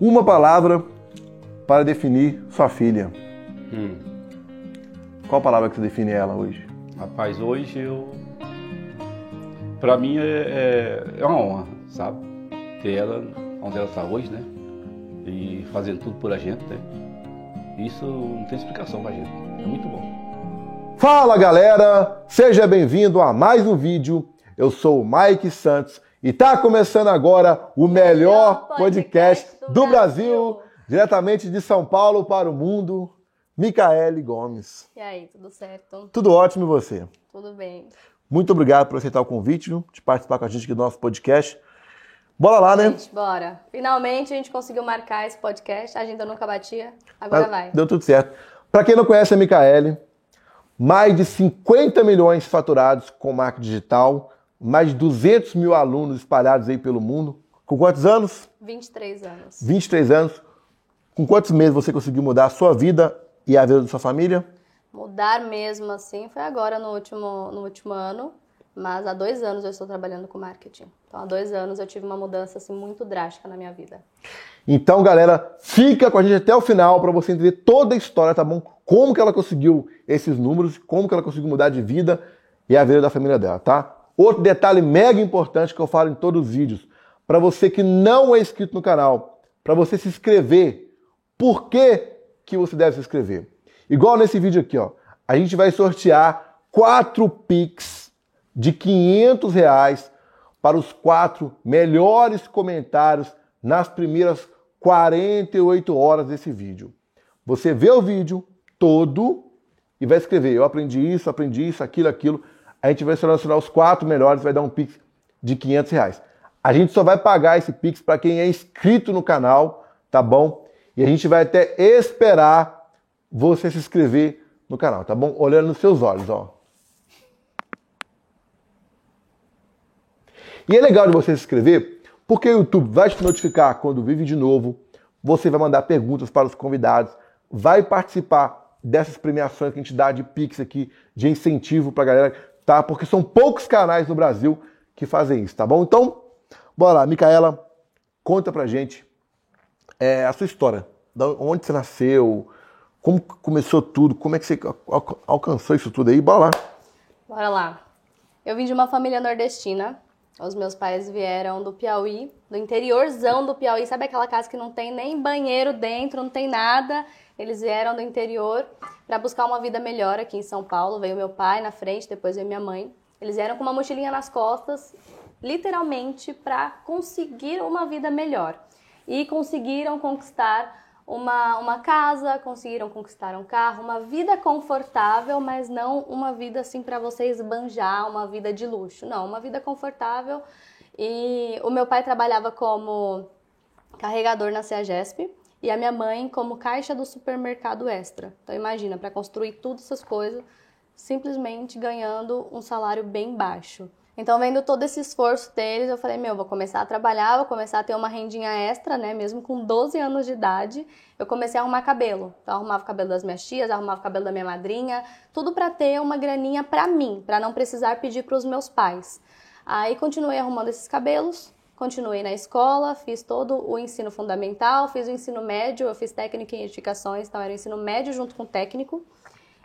Uma palavra para definir sua filha. Hum. Qual palavra que você define ela hoje? Rapaz, hoje eu. Pra mim é, é, é uma honra, sabe? Ter ela onde ela está hoje, né? E fazendo tudo por a gente, né? Isso não tem explicação pra gente. É muito bom. Fala galera, seja bem-vindo a mais um vídeo. Eu sou o Mike Santos e tá começando agora o melhor podcast do Brasil, diretamente de São Paulo para o mundo, Micaele Gomes. E aí, tudo certo? Tudo ótimo e você? Tudo bem. Muito obrigado por aceitar o convite, de participar com a gente aqui do nosso podcast. Bora lá, né? Gente, bora. Finalmente a gente conseguiu marcar esse podcast. A agenda nunca batia. Agora Mas vai. Deu tudo certo. Para quem não conhece a Micaele, mais de 50 milhões faturados com marketing digital, mais de 200 mil alunos espalhados aí pelo mundo. Com quantos anos? 23 anos. 23 anos. Com quantos meses você conseguiu mudar a sua vida e a vida da sua família? Mudar mesmo assim foi agora no último, no último ano, mas há dois anos eu estou trabalhando com marketing. Então há dois anos eu tive uma mudança assim muito drástica na minha vida. Então, galera, fica com a gente até o final para você entender toda a história, tá bom? Como que ela conseguiu esses números, como que ela conseguiu mudar de vida e a vida da família dela, tá? Outro detalhe mega importante que eu falo em todos os vídeos, para você que não é inscrito no canal, para você se inscrever, por que, que você deve se inscrever? Igual nesse vídeo aqui, ó, a gente vai sortear quatro Pix de 500 reais para os quatro melhores comentários nas primeiras 48 horas desse vídeo. Você vê o vídeo todo e vai escrever: Eu aprendi isso, aprendi isso, aquilo, aquilo. A gente vai selecionar os quatro melhores, vai dar um Pix de 500 reais. A gente só vai pagar esse Pix para quem é inscrito no canal, tá bom? E a gente vai até esperar você se inscrever no canal, tá bom? Olhando nos seus olhos, ó. E é legal de você se inscrever, porque o YouTube vai te notificar quando vir vídeo novo, você vai mandar perguntas para os convidados, vai participar dessas premiações que a gente dá de Pix aqui, de incentivo para a galera, tá? Porque são poucos canais no Brasil que fazem isso, tá bom? Então, bora lá, Micaela, conta pra gente é, a sua história. Da onde você nasceu, como começou tudo, como é que você al- alcançou isso tudo aí, bora lá. Bora lá. Eu vim de uma família nordestina. Os meus pais vieram do Piauí, do interiorzão do Piauí. Sabe aquela casa que não tem nem banheiro dentro, não tem nada? Eles vieram do interior para buscar uma vida melhor aqui em São Paulo. Veio meu pai na frente, depois veio minha mãe. Eles vieram com uma mochilinha nas costas, literalmente para conseguir uma vida melhor. E conseguiram conquistar uma, uma casa, conseguiram conquistar um carro, uma vida confortável, mas não uma vida assim para você esbanjar, uma vida de luxo. Não, uma vida confortável. E o meu pai trabalhava como carregador na CEAGESP e a minha mãe como caixa do supermercado extra. Então imagina, para construir todas essas coisas, simplesmente ganhando um salário bem baixo. Então, vendo todo esse esforço deles, eu falei, meu, vou começar a trabalhar, vou começar a ter uma rendinha extra, né? Mesmo com 12 anos de idade, eu comecei a arrumar cabelo. Então, arrumava o cabelo das minhas tias, arrumava o cabelo da minha madrinha, tudo para ter uma graninha para mim, para não precisar pedir para os meus pais. Aí, continuei arrumando esses cabelos, continuei na escola, fiz todo o ensino fundamental, fiz o ensino médio, eu fiz técnica em edificações, então era o ensino médio junto com técnico.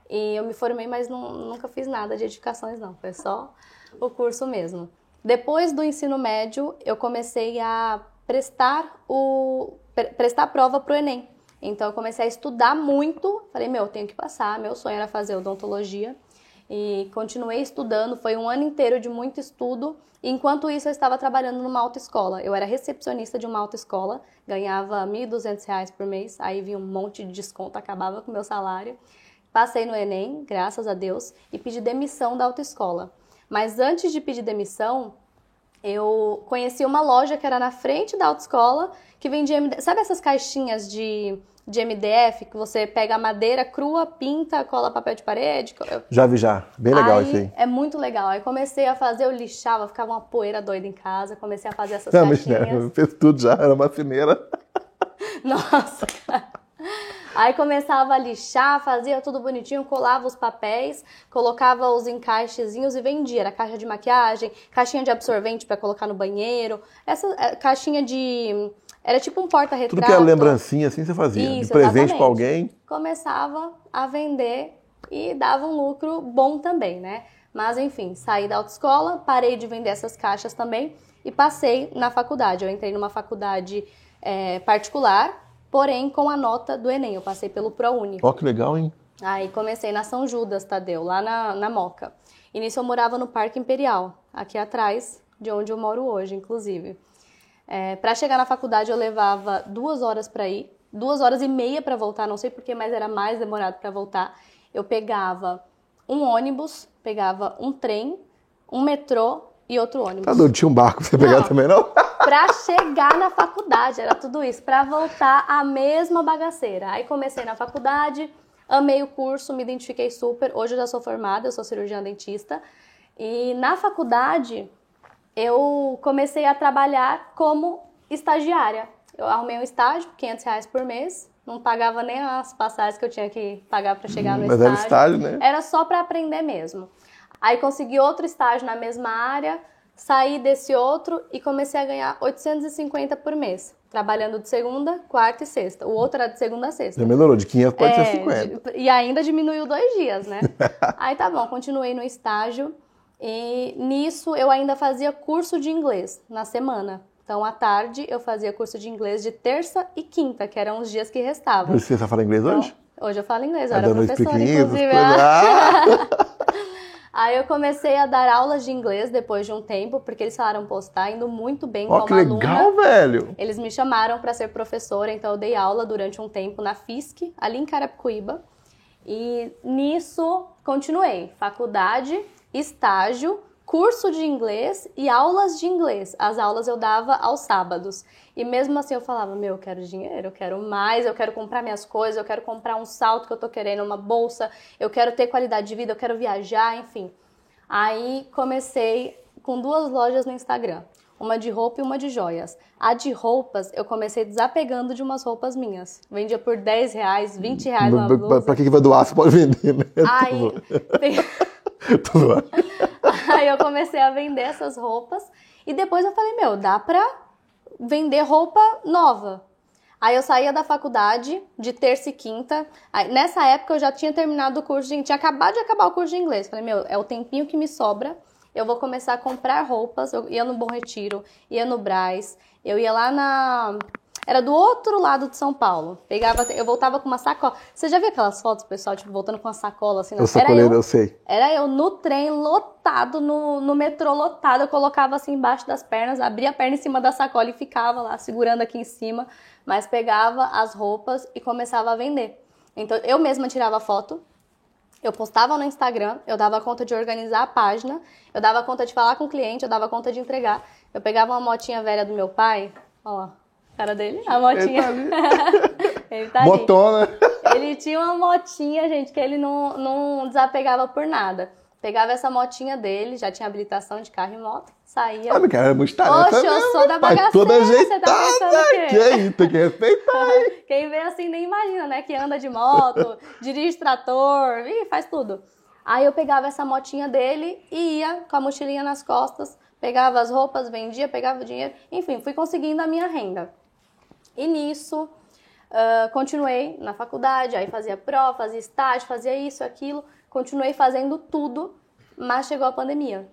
E eu me formei, mas não, nunca fiz nada de edificações, não. Foi só o curso mesmo. Depois do ensino médio, eu comecei a prestar o pre- prestar prova para o Enem. Então eu comecei a estudar muito. Falei, meu, eu tenho que passar. Meu sonho era fazer odontologia. E continuei estudando. Foi um ano inteiro de muito estudo. Enquanto isso, eu estava trabalhando numa autoescola. Eu era recepcionista de uma autoescola, ganhava R$ 1.200 por mês. Aí vinha um monte de desconto, acabava com o meu salário. Passei no Enem, graças a Deus, e pedi demissão da autoescola. Mas antes de pedir demissão, eu conheci uma loja que era na frente da autoescola que vendia MDF. Sabe essas caixinhas de, de MDF que você pega a madeira crua, pinta, cola papel de parede? Já vi já, bem legal isso aí. É muito legal. Aí comecei a fazer, eu lixava, ficava uma poeira doida em casa, comecei a fazer essas Não, mas caixinhas. né, fez tudo já, era marceneira. Nossa, cara. Aí começava a lixar, fazia tudo bonitinho, colava os papéis, colocava os encaixezinhos e vendia. Era caixa de maquiagem, caixinha de absorvente para colocar no banheiro, essa é, caixinha de Era tipo um porta-retrato. Tudo que era lembrancinha assim você fazia. Isso, de presente pra alguém. Começava a vender e dava um lucro bom também, né? Mas enfim, saí da autoescola, parei de vender essas caixas também e passei na faculdade. Eu entrei numa faculdade é, particular, porém com a nota do Enem. Eu passei pelo ProUni. Ó, que legal, hein? Aí comecei na São Judas, Tadeu, lá na, na Moca. Nisso eu morava no Parque Imperial, aqui atrás de onde eu moro hoje, inclusive. É, para chegar na faculdade eu levava duas horas para ir, duas horas e meia para voltar, não sei porquê, mas era mais demorado para voltar. Eu pegava um ônibus, pegava um trem, um metrô e outro ônibus. Tá doido, tinha um barco pra você pegar Não. também, não? Pra chegar na faculdade, era tudo isso. Pra voltar a mesma bagaceira. Aí comecei na faculdade, amei o curso, me identifiquei super. Hoje eu já sou formada, eu sou cirurgiã dentista. E na faculdade, eu comecei a trabalhar como estagiária. Eu arrumei um estágio, 500 reais por mês. Não pagava nem as passagens que eu tinha que pagar para chegar no Mas era estágio. estágio, né? Era só para aprender mesmo. Aí consegui outro estágio na mesma área, saí desse outro e comecei a ganhar 850 por mês, trabalhando de segunda, quarta e sexta. O outro era de segunda a sexta. Já melhorou, de 500 para É, 150. de- e ainda diminuiu dois dias, né? Aí tá bom, continuei no estágio e nisso eu ainda fazia curso de inglês na semana. Então, à tarde, eu fazia curso de inglês de terça e quinta, que eram os dias que restavam. Você sabe falar inglês Então, hoje? hoje eu falo inglês, eu Tá era professora, inclusive. Ah! Aí eu comecei a dar aulas de inglês depois de um tempo, porque eles falaram, pô, você tá indo muito bem Ó, como que aluna. legal, velho. Eles me chamaram para ser professora, então eu dei aula durante um tempo na FISC, ali em Carapicuíba. E nisso continuei, faculdade, estágio, curso de inglês e aulas de inglês. As aulas eu dava aos sábados. E mesmo assim eu falava, meu, eu quero dinheiro, eu quero mais, eu quero comprar minhas coisas, eu quero comprar um salto que eu tô querendo, uma bolsa, eu quero ter qualidade de vida, eu quero viajar, enfim. Aí comecei com duas lojas no Instagram, uma de roupa e uma de joias. A de roupas, eu comecei desapegando de umas roupas minhas. Vendia por 10 reais, 20 reais uma blusa. Pra que vai doar, você pode vender, né? Aí, Tô zoando. aí eu comecei a vender essas roupas e depois eu falei, meu, dá pra vender roupa nova. Aí eu saía da faculdade de terça e quinta. Aí, nessa época eu já tinha terminado o curso de tinha acabado de acabar o curso de inglês. Falei, meu, é o tempinho que me sobra. Eu vou começar a comprar roupas. Eu ia no Bom Retiro, ia no Braz, eu ia lá na era do outro lado de São Paulo. Pegava, eu voltava com uma sacola. Você já viu aquelas fotos, pessoal, tipo, voltando com uma sacola assim? na- Eu sacoleiro, eu sei. era eu no trem lotado, no, no metrô lotado, eu colocava assim embaixo das pernas, abria a perna em cima da sacola e ficava lá segurando aqui em cima, mas pegava as roupas e começava a vender. Então eu mesma tirava foto, eu postava no Instagram, eu dava conta de organizar a página, eu dava conta de falar com o cliente, eu dava conta de entregar. Eu pegava uma motinha velha do meu pai, ó lá, cara dele, a motinha. Ele tá Ele tá. Motona. Ele tinha uma motinha, gente, que ele não, não desapegava por nada. Pegava essa motinha dele, já tinha habilitação de carro e moto, saía. Ah, meu cara, é muito tarefa Oxe, eu sou da rapaz. bagaceira, Toda você tá pensando o quê? Que aí, tem que respeitar. Quem vê assim nem imagina, né? Que anda de moto, dirige trator, ih, faz tudo. Aí eu pegava essa motinha dele e ia com a mochilinha nas costas, pegava as roupas, vendia, pegava o dinheiro, enfim, fui conseguindo a minha renda. E nisso, ah, continuei na faculdade, aí fazia prova, fazia estágio, fazia isso, aquilo, continuei fazendo tudo, mas chegou a pandemia.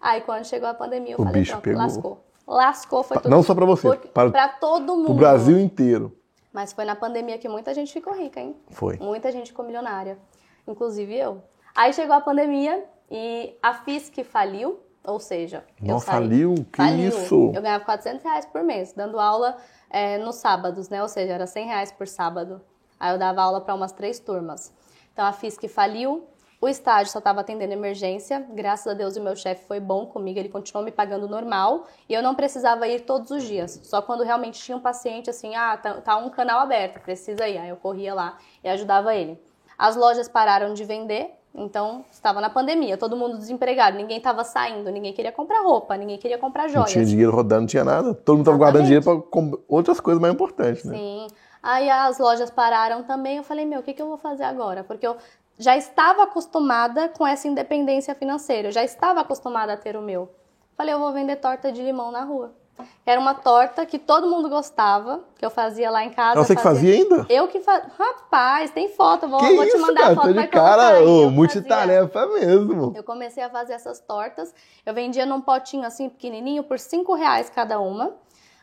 Aí quando chegou a pandemia, eu O falei, bicho pronto, pegou. lascou. Lascou, foi tudo. não só pra você, Porque- para- pra todo mundo. O Brasil inteiro. Mas foi na pandemia que muita gente ficou rica, hein? Foi. Muita gente ficou milionária, inclusive eu. Aí chegou a pandemia e a FISC faliu, ou seja, eu saí. faliu? Que Faliu. isso? Eu ganhava 400 reais por mês, dando aula é, nos sábados, né? Ou seja, era 100 reais por sábado. Aí eu dava aula para umas três turmas. Então a FISC faliu, o estágio só estava atendendo emergência. Graças a Deus o meu chefe foi bom comigo, ele continuou me pagando normal e eu não precisava ir todos os dias. Só quando realmente tinha um paciente assim, ah, tá, tá um canal aberto, precisa ir. Aí eu corria lá e ajudava ele. As lojas pararam de vender, então estava na pandemia, todo mundo desempregado, ninguém estava saindo, ninguém queria comprar roupa, ninguém queria comprar Não joias. tinha dinheiro rodando, não tinha nada. Todo mundo tava guardando dinheiro com- outras coisas mais importantes, né? Sim. Aí as lojas pararam também. Eu falei, meu, o que, que eu vou fazer agora? Porque eu já estava acostumada com essa independência financeira. Eu já estava acostumada a ter o meu. Falei, eu vou vender torta de limão na rua. Era uma torta que todo mundo gostava, que eu fazia lá em casa. Você que fazia ainda? Eu que fazia. Rapaz, tem foto, vou, vou te isso, mandar cara? a foto. Tá vai de cara, aí. ô, Eu fazia- multitarefa mesmo. Eu comecei a fazer essas tortas. Eu vendia num potinho assim, pequenininho, por 5 reais cada uma.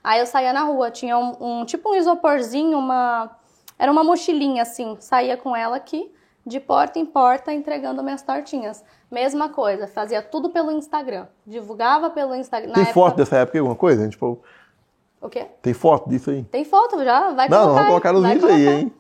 Aí eu saía na rua, tinha um, um- tipo um isoporzinho, uma. Era uma mochilinha assim, saía com ela aqui, de porta em porta, entregando minhas tortinhas. Mesma coisa, fazia tudo pelo Instagram. Divulgava pelo Instagram. Tem foto época- dessa época, alguma coisa? Tipo, O quê? tem foto disso aí? Tem foto já? Vai Não, colocar. vamos aí, colocar nos vídeos aí, hein?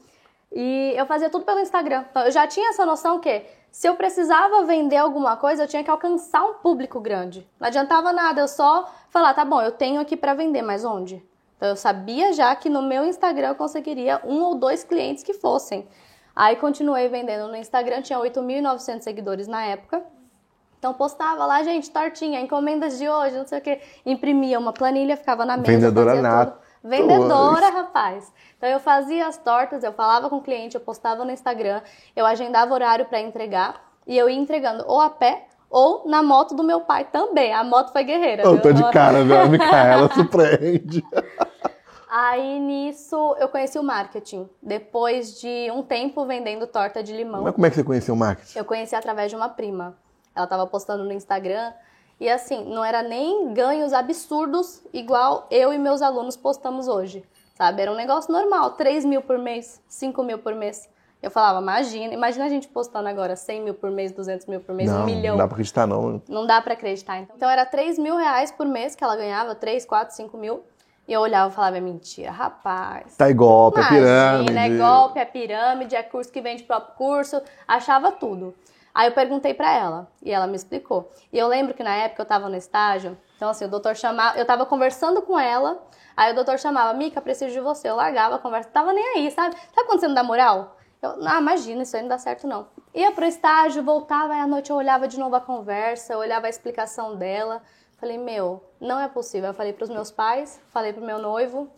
E eu fazia tudo pelo Instagram. Então, eu já tinha essa noção que se eu precisava vender alguma coisa, eu tinha que alcançar um público grande. Não adiantava nada eu só falar, tá bom, eu tenho aqui pra vender, mas onde? Então eu sabia já que no meu Instagram eu conseguiria um ou dois clientes que fossem. Aí continuei vendendo no Instagram, tinha 8.900 seguidores na época. Então postava lá, gente, tortinha, encomendas de hoje, não sei o que. Imprimia uma planilha, ficava na mesa. Vendedora nata. Vendedora, rapaz. Então eu fazia as tortas, eu falava com o cliente, eu postava no Instagram, eu agendava horário para entregar e eu ia entregando ou a pé ou na moto do meu pai também. A moto foi guerreira. Eu viu? tô de cara, velho. A Micaela surpreende. Aí nisso eu conheci o marketing. Depois de um tempo vendendo torta de limão. Mas como é que você conheceu o marketing? Eu conheci através de uma prima. Ela tava postando no Instagram. E assim, não era nem ganhos absurdos igual eu e meus alunos postamos hoje. Sabe? Era um negócio normal. 3 mil por mês, 5 mil por mês. Eu falava, imagina, imagina a gente postando agora 100 mil por mês, 200 mil por mês, não, um milhão. não dá pra acreditar, não. Não dá pra acreditar. Então, Então era 3 mil reais por mês que ela ganhava, 3, 4, 5 mil. E eu olhava e falava, é mentira, rapaz. Tá igual, é Imagina, pirâmide. é golpe, é pirâmide, é curso que vende próprio curso, achava tudo. Aí eu perguntei pra ela e ela me explicou. E eu lembro que na época eu tava no estágio, então assim, o doutor chamava, eu tava conversando com ela, aí o doutor chamava, Mica, preciso de você. Eu largava a conversa, tava nem aí, sabe? Sabe quando você não dá moral? Eu, ah, imagina, isso aí não dá certo não. Ia pro estágio, voltava, aí à noite eu olhava de novo a conversa, eu olhava a explicação dela. Falei, meu, não é possível. Eu falei pros meus pais, falei pro meu noivo,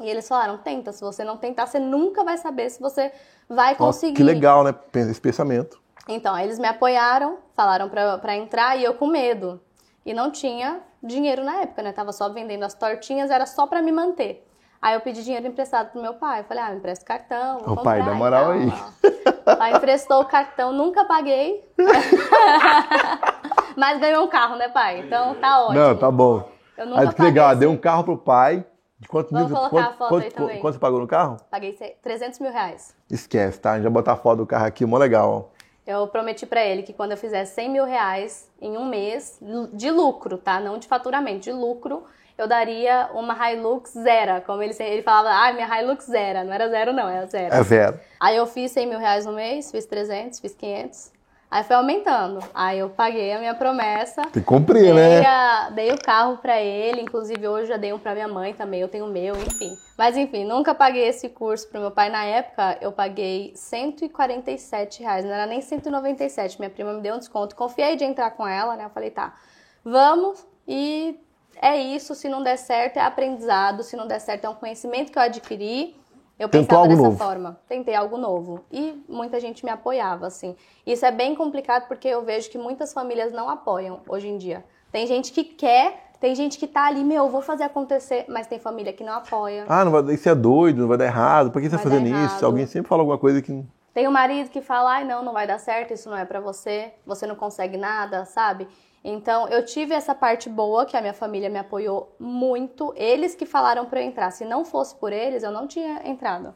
e eles falaram: tenta, se você não tentar, você nunca vai saber se você vai conseguir. que legal, né? Esse pensamento. Então, aí eles me apoiaram, falaram pra, pra entrar e eu com medo. E não tinha dinheiro na época, né? Tava só vendendo as tortinhas, era só pra me manter. Aí eu pedi dinheiro emprestado pro meu pai. Falei, ah, me empresta o cartão. vou Ô, pai, dá moral tal, aí. O pai emprestou o cartão, nunca paguei. Mas ganhou um carro, né, pai? Então tá ótimo. Não, tá bom. Eu nunca Aí que legal, esse- um carro pro pai. De quanto Vamos mil? colocar quanto, a foto quanto, aí também. quanto você pagou no carro? Paguei se- 300 mil reais. Esquece, tá? A gente vai botar a foto do carro aqui, mó legal. Eu prometi pra ele que quando eu fizesse 100 mil reais em um mês, de lucro, tá? Não de faturamento, de lucro, eu daria uma Hilux zero. Como ele, ele falava, ah, minha Hilux zero. Não era zero, não, era zero. É zero. Aí eu fiz 100 mil reais no mês, fiz 300, fiz 500. Aí foi aumentando. Aí eu paguei a minha promessa. Tem que cumprir, Dei, né? a- dei o carro pra ele, inclusive hoje já dei um pra minha mãe também, eu tenho o meu, enfim. Mas enfim, nunca paguei esse curso pro meu pai. Na época, eu paguei 147 reais, não era nem 197. Minha prima me deu um desconto. Confiei de entrar com ela, né? Eu falei, tá, vamos e é isso. Se não der certo, é aprendizado. Se não der certo, é um conhecimento que eu adquiri. Eu Tentou pensava algo dessa novo. forma. Tentei algo novo. E muita gente me apoiava, assim. Isso é bem complicado porque eu vejo que muitas famílias não apoiam hoje em dia. Tem gente que quer, tem gente que tá ali, meu, vou fazer acontecer, mas tem família que não apoia. Ah, não vai, isso é doido, não vai dar errado. Por que você tá Vai fazendo isso? Alguém sempre fala alguma coisa que. Tem o marido que fala, ai não, não vai dar certo, isso não é pra você, você não consegue nada, sabe? Então, eu tive essa parte boa, que a minha família me apoiou muito. Eles que falaram pra eu entrar. Se não fosse por eles, eu não tinha entrado.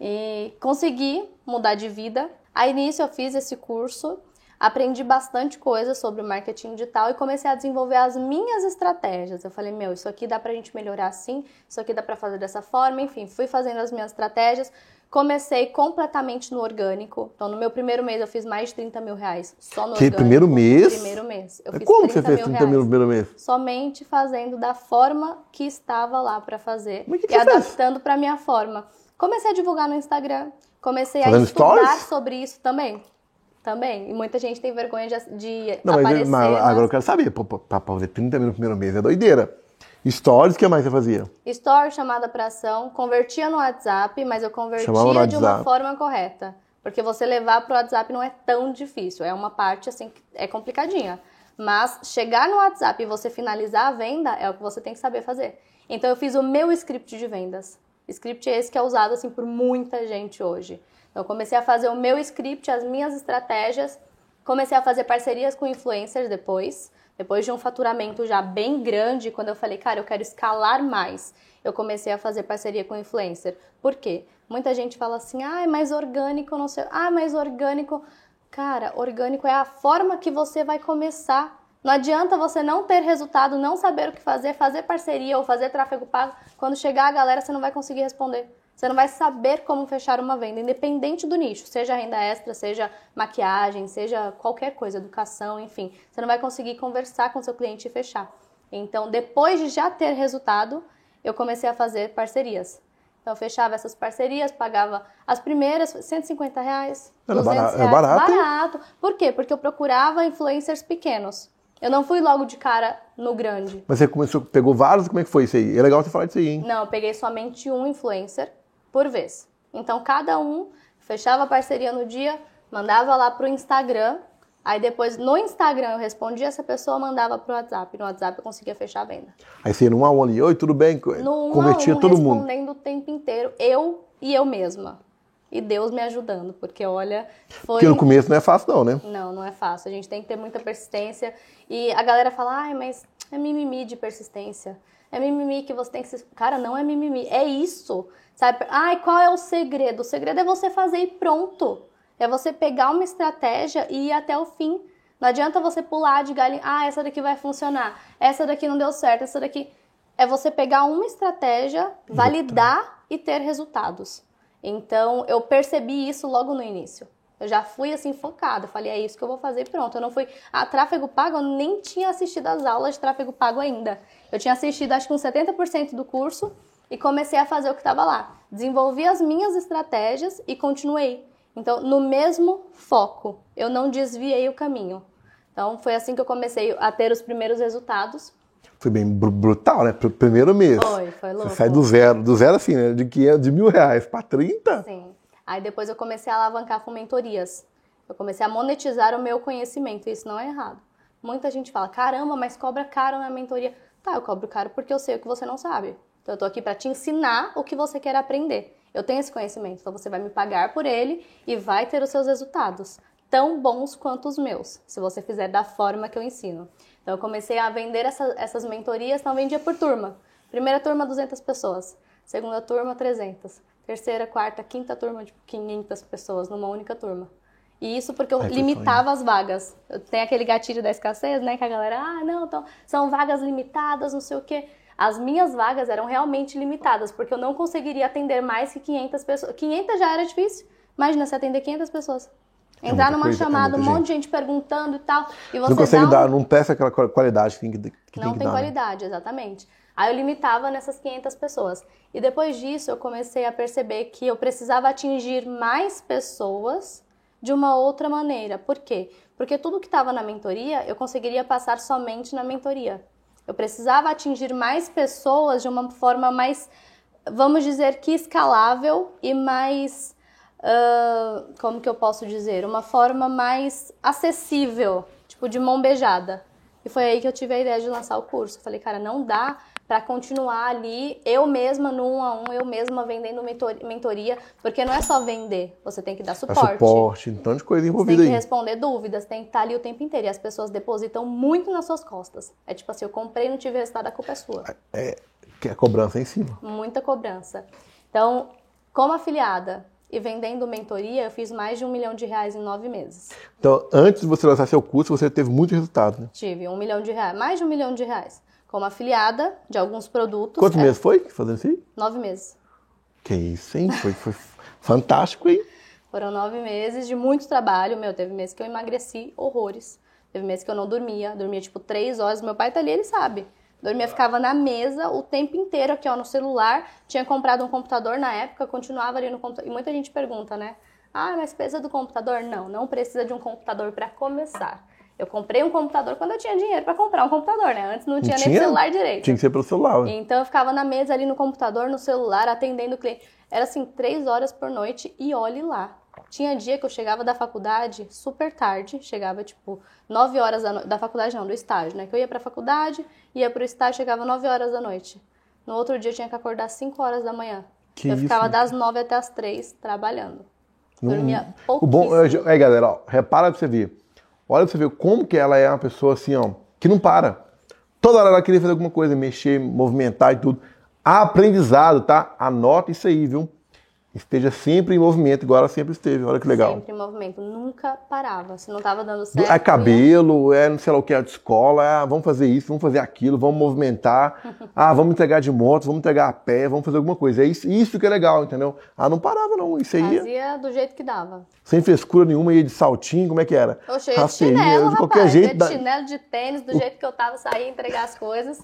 E consegui mudar de vida. Aí nisso eu fiz esse curso, aprendi bastante coisa sobre marketing digital e comecei a desenvolver as minhas estratégias. Eu falei, meu, isso aqui dá pra gente melhorar assim, isso aqui dá pra fazer dessa forma, enfim, fui fazendo as minhas estratégias. Comecei completamente no orgânico. Então, no meu primeiro mês, eu fiz mais de 30 mil reais. Só no Que orgânico. primeiro mês? Primeiro mês. Eu Mas fiz Como que você 30 fez mil 30 mil no reais primeiro mês? somente fazendo da forma que estava lá para fazer Mas e adaptando para minha forma. Comecei a divulgar no Instagram, comecei Fazendo a estudar stories? sobre isso também. Também. E muita gente tem vergonha de, de Não, mas, aparecer. mas nas- agora eu quero saber. Pra fazer 30 mil no primeiro mês é doideira. Stories, o que mais você fazia? Story, chamada para ação, convertia no WhatsApp, mas eu convertia de uma forma correta. Porque você levar pro WhatsApp não é tão difícil. É uma parte, assim, que é complicadinha. Mas chegar no WhatsApp e você finalizar a venda é o que você tem que saber fazer. Então eu fiz o meu script de vendas. Script é esse que é usado assim por muita gente hoje. Então eu comecei a fazer o meu script, as minhas estratégias, comecei a fazer parcerias com influencers depois. Depois de um faturamento já bem grande, quando eu falei, cara, eu quero escalar mais, eu comecei a fazer parceria com influencer. Por quê? Muita gente fala assim, ah, é mais orgânico, não sei, ah, mais orgânico. Cara, orgânico é a forma que você vai começar. Não adianta você não ter resultado, não saber o que fazer, fazer parceria ou fazer tráfego pago. Quando chegar a galera, você não vai conseguir responder. Você não vai saber como fechar uma venda, independente do nicho, seja renda extra, seja maquiagem, seja qualquer coisa, educação, enfim. Você não vai conseguir conversar com seu cliente e fechar. Então, depois de já ter resultado, eu comecei a fazer parcerias. Então, eu fechava essas parcerias, pagava as primeiras 150 reais, Era 200 barato- é reais. barato, hein? barato. Por quê? Porque eu procurava influencers pequenos. Eu não fui logo de cara no grande. Mas você começou, pegou vários, como é que foi isso aí? É legal você falar disso aí, hein? Não, eu peguei somente um influencer por vez. Então, cada um fechava a parceria no dia, mandava lá pro Instagram. Aí depois, no Instagram, eu respondia essa pessoa, mandava pro WhatsApp. No WhatsApp eu conseguia fechar a venda. Aí você ia num a um ali, oi, tudo bem? No um Convertia a um, todo mundo. respondendo o tempo inteiro, eu e eu mesma. E Deus me ajudando, porque olha, foi... Porque no começo não é fácil não, né? Não, não é fácil. A gente tem que ter muita persistência. E a galera fala, ai, mas é mimimi de persistência. É mimimi que você tem que se. Cara, não é mimimi. É isso. Sabe? Ai, qual é o segredo? O segredo é você fazer e pronto. É você pegar uma estratégia e ir até o fim. Não adianta você pular de galinha. Ah, essa daqui vai funcionar. Essa daqui não deu certo. Essa daqui. É você pegar uma estratégia, validar e ter resultados. Então, eu percebi isso logo no início. Eu já fui assim focada, falei, é isso que eu vou fazer pronto. Eu não fui. A tráfego pago, eu nem tinha assistido as aulas de tráfego pago ainda. Eu tinha assistido acho que uns 70% do curso e comecei a fazer o que estava lá. Desenvolvi as minhas estratégias e continuei. Então, no mesmo foco, eu não desviei o caminho. Então, foi assim que eu comecei a ter os primeiros resultados. Foi bem br- brutal, né? Pr- Primeiro mês. Foi, foi louco. Você sai do zero, do zero assim, né? De 500, de mil reais pra 30. Sim. Aí depois eu comecei a alavancar com mentorias. Eu comecei a monetizar o meu conhecimento, e isso não é errado. Muita gente fala, caramba, mas cobra caro na mentoria. Tá, eu cobro caro porque eu sei o que você não sabe. Então eu tô aqui para te ensinar o que você quer aprender. Eu tenho esse conhecimento, então você vai me pagar por ele e vai ter os seus resultados tão bons quanto os meus, se você fizer da forma que eu ensino. Então eu comecei a vender essa- essas mentorias, então eu vendia por turma. Primeira turma, 200 pessoas. Segunda turma, 300. Terceira, quarta, quinta turma, tipo, 500 pessoas numa única turma. E isso porque eu Ai, limitava as vagas. Tem aquele gatilho da escassez, né? Que a galera, ah, não, então, são vagas limitadas, não sei o quê. As minhas vagas eram realmente limitadas, porque eu não conseguiria atender mais que 500 pessoas. 500 já era difícil. Imagina se atender 500 pessoas. É Entrar muita numa coisa, é chamada, um muita monte de gente perguntando e tal. E você Não consegue um- dar, não peça aquela qual- qualidade que tem que, que, não tem que tem dar. né? qualidade, exatamente. Aí eu limitava nessas 500 pessoas. E depois disso eu comecei a perceber que eu precisava atingir mais pessoas de uma outra maneira. Por quê? Porque tudo que estava na mentoria eu conseguiria passar somente na mentoria. Eu precisava atingir mais pessoas de uma forma mais, vamos dizer que escalável e mais. Ah, como que eu posso dizer? Uma forma mais acessível, tipo de mão beijada. E foi aí que eu tive a ideia de lançar o curso. Falei, cara, não dá para continuar ali eu mesma no um a um, eu mesma vendendo mentor- mentoria, porque não é só vender, você tem que dar suporte. suporte, um tanto de coisa Você tem envolvida que aí. responder dúvidas, tem que estar ali o tempo inteiro. E as pessoas depositam muito nas suas costas. É tipo assim, eu comprei e não tive resultado, a culpa é sua. É, que é cobrança em cima. Muita cobrança. Então, como afiliada e vendendo mentoria, eu fiz mais de um milhão de reais em nove meses. Então, antes de você lançar seu curso, você teve muito resultado, né? Tive um milhão de reais, mais de um milhão de reais. Como afiliada de alguns produtos. Quantos é, meses foi fazendo aí? Nove meses. Que isso, hein? Foi, foi fantástico, hein? Foram nove meses de muito trabalho. Meu, teve meses que eu emagreci horrores. Teve meses que eu não dormia. Dormia tipo três horas. Meu pai tá ali, ele sabe. Dormia, ficava na mesa o tempo inteiro aqui, ó, no celular. Tinha comprado um computador na época, continuava ali no computador. E muita gente pergunta, né? Ah, mas precisa do computador? Não, não precisa de um computador para começar. Eu comprei um computador quando eu tinha dinheiro para comprar um computador, né? Antes não tinha nem tinha? celular direito. Tinha que ser pelo celular. né? Então eu ficava na mesa ali no computador, no celular, atendendo o cliente. Era assim, três horas por noite e olhe lá. Tinha dia que eu chegava da faculdade super tarde, chegava tipo 9 horas da noite, da faculdade não, do estágio, né? Que eu ia pra faculdade, ia pro estágio, chegava 9 horas da noite. No outro dia eu tinha que acordar 5 horas da manhã. Que eu isso? ficava das 9 até as 3 trabalhando. Dormia O bom, aí galera, ó, repara pra você ver. Olha pra você ver como que ela é uma pessoa assim, ó, que não para. Toda hora ela queria fazer alguma coisa, mexer, movimentar e tudo. Aprendizado, tá? Anota isso aí, viu? Esteja sempre em movimento, igual ela sempre esteve. Olha que legal. Sempre em movimento, nunca parava. Se não tava dando certo. É ia- cabelo, é não sei lá o que, é de escola, é, vamos fazer isso, vamos fazer aquilo, vamos movimentar, ah, vamos entregar de moto, vamos entregar a pé, vamos fazer alguma coisa. É isso, isso que é legal, entendeu? Ah, não parava não, isso aí, Fazia do jeito que dava. sem frescura nenhuma, ia de saltinho, como é que era? Oxe, ia de chinelo, de qualquer rapaz. jeito. Ia de chinelo, de tênis, do jeito que eu tava, saía entregar as coisas.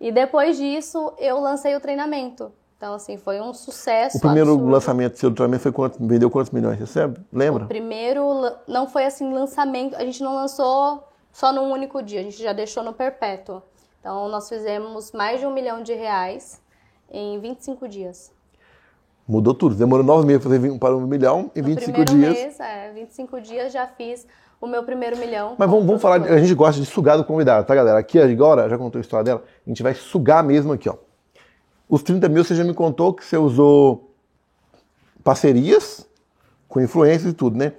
E depois disso, eu lancei o treinamento. Então, assim, foi um sucesso O primeiro absurdo. lançamento seu treinamento foi quanto? Vendeu quantos milhões? Você sabe? Lembra? O primeiro não foi assim lançamento, a gente não lançou só num único dia, a gente já deixou no perpétuo. Então nós fizemos mais de um milhão de reais em 25 dias. Mudou tudo. Demorou nove meses para fazer para um milhão em No 25 primeiro dias. mês, é, 25 dias já fiz o meu primeiro milhão. Mas vamos, vamos falar, a gente gosta de sugar do convidado, tá, galera? Aqui agora, já contou a história dela, a gente vai sugar mesmo aqui, ó. Os 30 mil você já me contou que você usou parcerias com influências e tudo, né?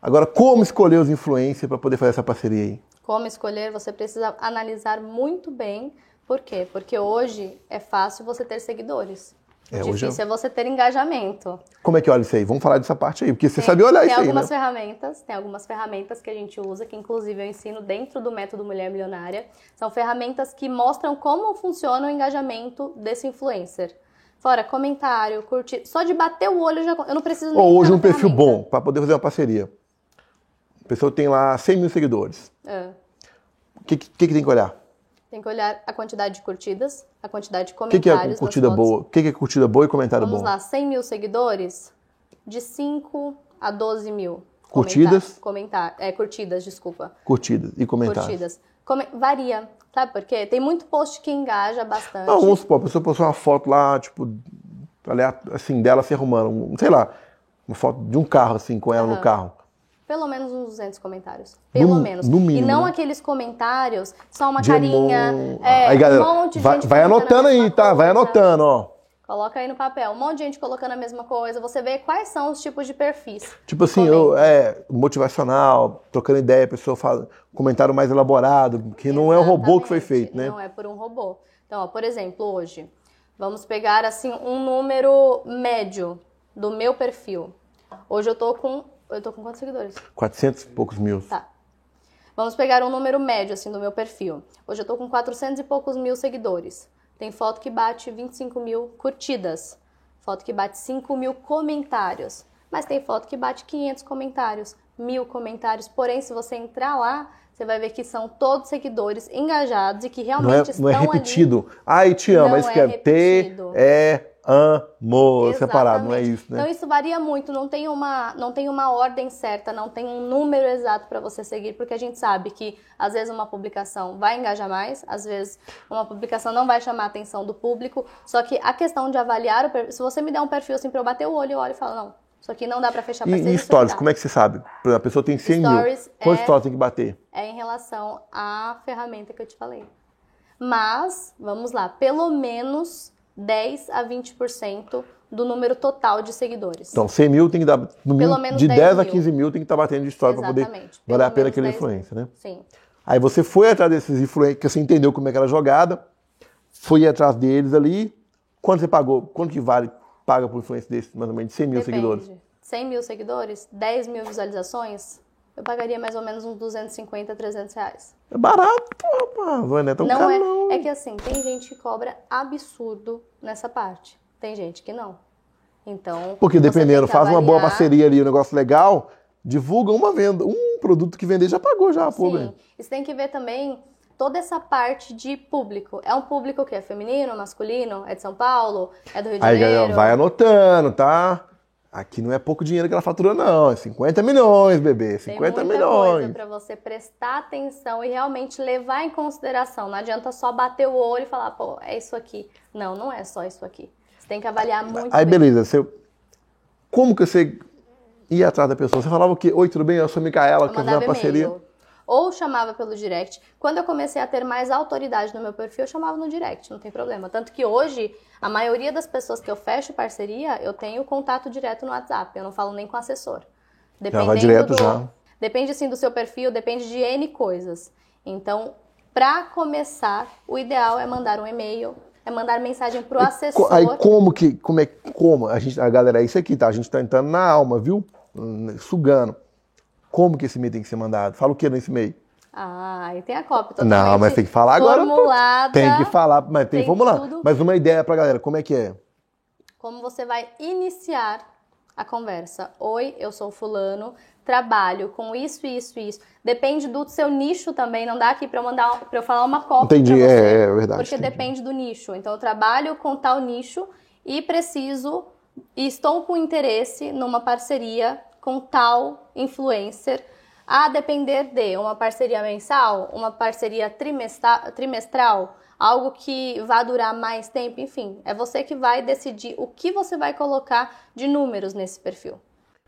Agora, como escolher os influencers para poder fazer essa parceria aí? Como escolher, você precisa analisar muito bem. Por quê? Porque hoje é fácil você ter seguidores. É, hoje Difícil é você ter engajamento. Como é que olha isso aí? Vamos falar dessa parte aí, porque você sabe olhar tem isso aí, né? algumas ferramentas, tem algumas ferramentas que a gente usa, que inclusive eu ensino dentro do método Mulher Milionária. São ferramentas que mostram como funciona o engajamento desse influencer. Fora comentário, curtir, só de bater o olho eu já eu não preciso nem Ou hoje um perfil bom para poder fazer uma parceria. A pessoa tem lá 100 mil seguidores. É. O que, que, que tem que olhar? Tem que olhar a quantidade de curtidas, a quantidade de O que, que comentários. é curtida boa? O que, que é curtida boa e comentário Vamos bom? lá, 100 mil seguidores, de 5 a 12 mil. Curtidas? Comentar, é, curtidas, desculpa. Curtidas e comentários. Curtidas. Come- varia, sabe por quê? Tem muito post que engaja bastante. Não, vamos supor, a pessoa postou uma foto lá, tipo, assim, dela se arrumando, um- sei lá, uma foto de um carro, assim, com ela no Aham. carro. Pelo menos uns 200 comentários. Pelo No- menos. no mínimo, e não né? aqueles comentários, só uma De carinha. emo- é, aí, galera, um monte de vai, gente vai anotando aí, mesma tá? Vai coisa. anotando, ó. Coloca aí no papel. Um monte de gente colocando a mesma coisa. Você vê quais são os tipos de perfis. Tipo assim, eu, é, motivacional, trocando ideia, a pessoa fala, comentário mais elaborado, que não é o robô que foi Exatamente, feito, né? Não é por um robô. Então, ó, por exemplo, hoje, vamos pegar assim um número médio do meu perfil. Hoje eu tô com. Eu tô com quantos seguidores? 400 e poucos mil. Tá. Vamos pegar um número médio, assim, do meu perfil. Hoje eu tô com 400 e poucos mil seguidores. Tem foto que bate 25 mil curtidas. Foto que bate 5 mil comentários. Mas tem foto que bate 500 comentários, mil comentários. Porém, se você entrar lá, você vai ver que são todos seguidores engajados e que Não é, realmente não é estão repetido. Ai, te amo, Não aí é escreve T, repetido. E, amo, ali. separado, não é Exatamente. isso, né? Então isso varia muito, não tem uma, não tem uma ordem certa, não tem um número exato para você seguir, porque a gente sabe que às vezes uma publicação vai engajar mais, às vezes uma publicação não vai chamar a atenção do público, só que a questão de avaliar o perfil, se você me der um perfil assim para eu bater o olho, eu olho e falo, não, isso aqui não dá para fechar E, parceria, e isso stories, como é que você sabe? A pessoa tem 100 mil. Stories Quantos é- stories tem que bater? é em relação à ferramenta que eu te falei. Mas, vamos lá, pelo menos 10 a 20% do número total de seguidores. Então, 100 mil tem que dar, no mínimo, de 10 10 a mil. 15 mil tem que estar batendo de história para poder Exatamente. valer a Pelo pena aquele 10 influência, né? Sim. Aí você foi atrás desses influencers, que você entendeu como é que era a jogada, foi atrás deles ali. Quanto você pagou? Quanto que vale, paga por influência desse, mais ou menos, de 100 mil Depende. seguidores? 100 mil seguidores, 10 mil visualizações, eu pagaria mais ou menos uns 250, 300 reais. É barato, rapaz, não é tão não caro é, não. é que assim, tem gente que cobra absurdo nessa parte. Tem gente que não. Então. Porque dependendo, faz uma boa parceria ali, um negócio legal, divulga uma venda, um produto que vender já pagou já, pô, Sim. E você tem que ver também toda essa parte de público. É um público que é feminino, masculino, é de São Paulo, é do Rio de Aí, Janeiro. galera, vai anotando, tá? Aqui não é pouco dinheiro que ela fatura, não. É 50 milhões, bebê. Tem 50 muita milhões. coisa para você prestar atenção e realmente levar em consideração. Não adianta só bater o olho e falar, pô, é isso aqui. Não, não é só isso aqui. Você tem que avaliar muito Aí, bem. beleza. Você... Como que você ir atrás da pessoa? Você falava o quê? Oi, tudo bem? Eu sou a Micaela, Eu quero fazer uma parceria. e-mail. Ou chamava pelo direct. Quando eu comecei a ter mais autoridade no meu perfil, eu chamava no direct, não tem problema. Tanto que hoje, a maioria das pessoas que eu fecho parceria, eu tenho contato direto no WhatsApp. Eu não falo nem com assessor. vai direto do, já. Depende sim do seu perfil, depende de N coisas. Então, para começar, o ideal é mandar um e-mail, é mandar mensagem pro assessor. Aí como que, como é, como? A, gente, a galera, é isso aqui, tá? A gente tá entrando na alma, viu? Hum, Sugando. Como que esse e-mail tem que ser mandado? Fala o que nesse e-mail? Ah, e tem a cópia Não, totalmente mas tem que falar agora. formulada. Tem que falar, mas tem, vamos lá. tudo. Mas uma ideia pra galera, como é que é? como você vai iniciar a conversa. Oi, eu sou fulano, trabalho com isso, isso, isso. Depende do seu nicho também, não dá aqui para eu mandar para eu falar uma cópia Entendi, pra você, é, é verdade, Porque entendi. depende do nicho. Então eu trabalho com tal nicho e preciso e estou com interesse numa parceria com tal influencer. A depender de uma parceria mensal, uma parceria trimestra- trimestral, algo que vá durar mais tempo, enfim. É você que vai decidir o que você vai colocar de números nesse perfil.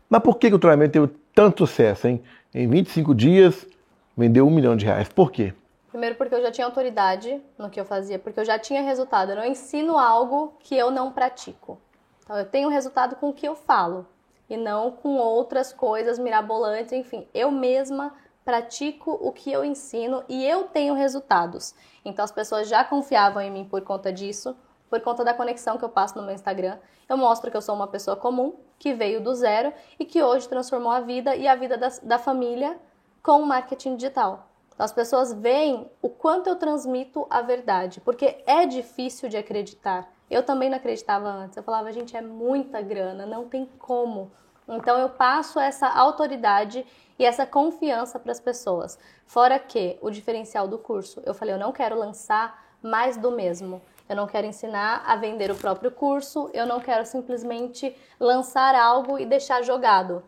Mas por que, que o treinamento teve tanto sucesso, hein? Em 25 dias, vendeu um milhão de reais. Por quê? Primeiro porque eu já tinha autoridade no que eu fazia, porque eu já tinha resultado. Eu não ensino algo que eu não pratico. Então eu tenho resultado com o que eu falo e não com outras coisas mirabolantes, enfim. Eu mesma pratico o que eu ensino e eu tenho resultados. Então as pessoas já confiavam em mim por conta disso, por conta da conexão que eu passo no meu Instagram. Eu mostro que eu sou uma pessoa comum, que veio do zero e que hoje transformou a vida e a vida da, da família com o marketing digital. Então, as pessoas veem o quanto eu transmito a verdade, porque é difícil de acreditar. Eu também não acreditava antes. Eu falava, gente, é muita grana, não tem como. Então eu passo essa autoridade e essa confiança para as pessoas. Fora que o diferencial do curso, eu falei, eu não quero lançar mais do mesmo. Eu não quero ensinar a vender o próprio curso, eu não quero simplesmente lançar algo e deixar jogado.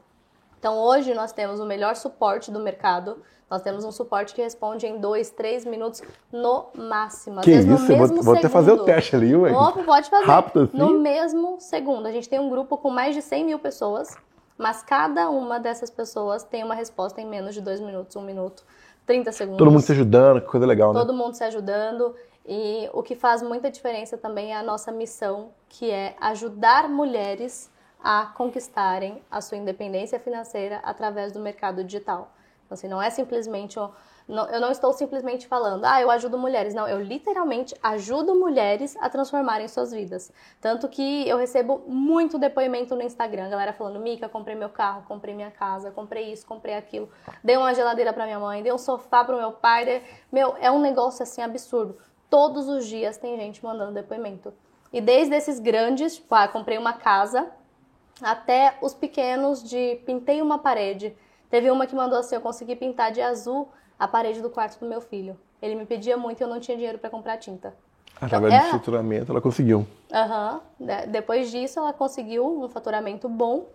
Então hoje nós temos o melhor suporte do mercado. Nós temos um suporte que responde em dois, três minutos no máximo. Às que vezes no isso? Vou, mesmo vou até fazer o teste ali, ué. Opa, pode fazer. Rápido assim? No mesmo segundo. A gente tem um grupo com mais de 100 mil pessoas, mas cada uma dessas pessoas tem uma resposta em menos de dois minutos, um minuto, 30 segundos. Todo mundo se ajudando, que coisa legal, né? Todo mundo se ajudando. E o que faz muita diferença também é a nossa missão, que é ajudar mulheres a conquistarem a sua independência financeira através do mercado digital. Então, assim, não é simplesmente. um- não- eu não estou simplesmente falando, ah, eu ajudo mulheres. Não, eu literalmente ajudo mulheres a transformarem suas vidas. Tanto que eu recebo muito depoimento no Instagram, galera falando, Mica, comprei meu carro, comprei minha casa, comprei isso, comprei aquilo, dei uma geladeira para minha mãe, dei um sofá para o meu pai. dei- Meu, é um negócio assim absurdo. Todos os dias tem gente mandando depoimento. E desde esses grandes, tipo, ah, comprei uma casa, até os pequenos de pintei uma parede. Teve uma que mandou assim, eu consegui pintar de azul a parede do quarto do meu filho. Ele me pedia muito e eu não tinha dinheiro para comprar tinta. Através é- do estruturamento, ela conseguiu. Aham. De- Depois disso, ela conseguiu um faturamento bom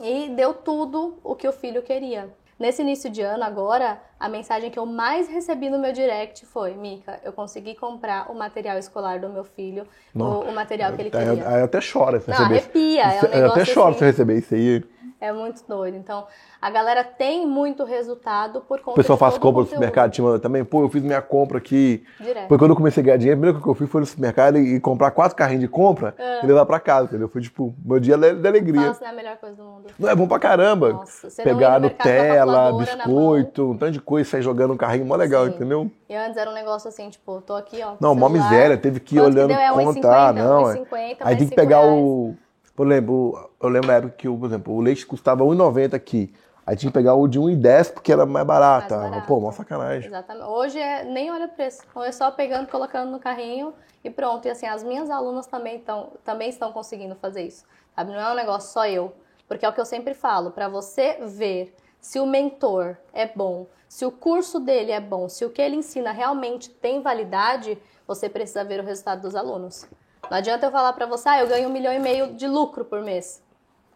e deu tudo o que o filho queria. Nesse início de ano, agora, a mensagem que eu mais recebi no meu direct foi: Mica, eu consegui comprar o material escolar do meu filho, o, o material que ele queria. aí até se Não, receber. arrepia, é um Isso- Eu até negócio choro assim. se eu receber isso aí. É muito doido. Então, a galera tem muito resultado por conta O pessoal faz compra no supermercado, te manda também. Pô, eu fiz minha compra aqui. Direto. Foi quando eu comecei a ganhar dinheiro, a primeira coisa que eu fiz foi no supermercado e, comprar quatro carrinhos de compra É. e levar pra casa, entendeu? Foi tipo, meu dia de de alegria. Nossa, não é a melhor coisa do mundo. Não é bom pra caramba. Nossa, você não Pegar a Nutella, biscoito, um tanto de coisa, sair jogando um carrinho, mó legal, Sim. entendeu? E antes era um negócio assim, tipo, tô aqui, ó. Não, mó miséria, teve que ir olhando deu? É contar, 1,50, não. é. 1,50, Aí tem que pegar reais. o. Por exemplo, eu lembro na época que, o, por exemplo, o leite custava 1,90 aqui. Aí tinha que pegar o de 1,10 porque era mais barato. Mais barato. Pô, mó sacanagem. Exatamente. Hoje é, nem olha o preço. Então é só pegando, colocando no carrinho e pronto. E assim, as minhas alunas também, tão, também estão conseguindo fazer isso. Sabe? Não é um negócio só eu. Porque é o que eu sempre falo, para você ver se o mentor é bom, se o curso dele é bom, se o que ele ensina realmente tem validade, você precisa ver o resultado dos alunos. Não adianta eu falar para você, ah, eu ganho um milhão e meio de lucro por mês.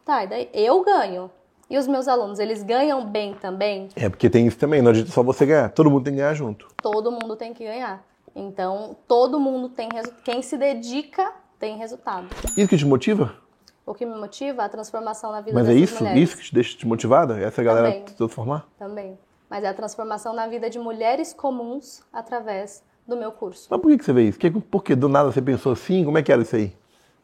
Tá, e daí eu ganho. E os meus alunos, eles ganham bem também? É porque tem isso também, não adianta só você ganhar. Todo mundo tem que ganhar junto. todo mundo tem que ganhar. Então, todo mundo tem resultado. Quem se dedica tem resultado. Isso que te motiva? O que me motiva? A transformação na vida Mas é isso? mulheres. Isso que te deixa te motivada? Essa galera Também. te transformar? Também. Mas é a transformação na vida de mulheres comuns através do meu curso. Mas por que, que você vê isso? Que, por que do nada você pensou assim? Como é que era isso aí?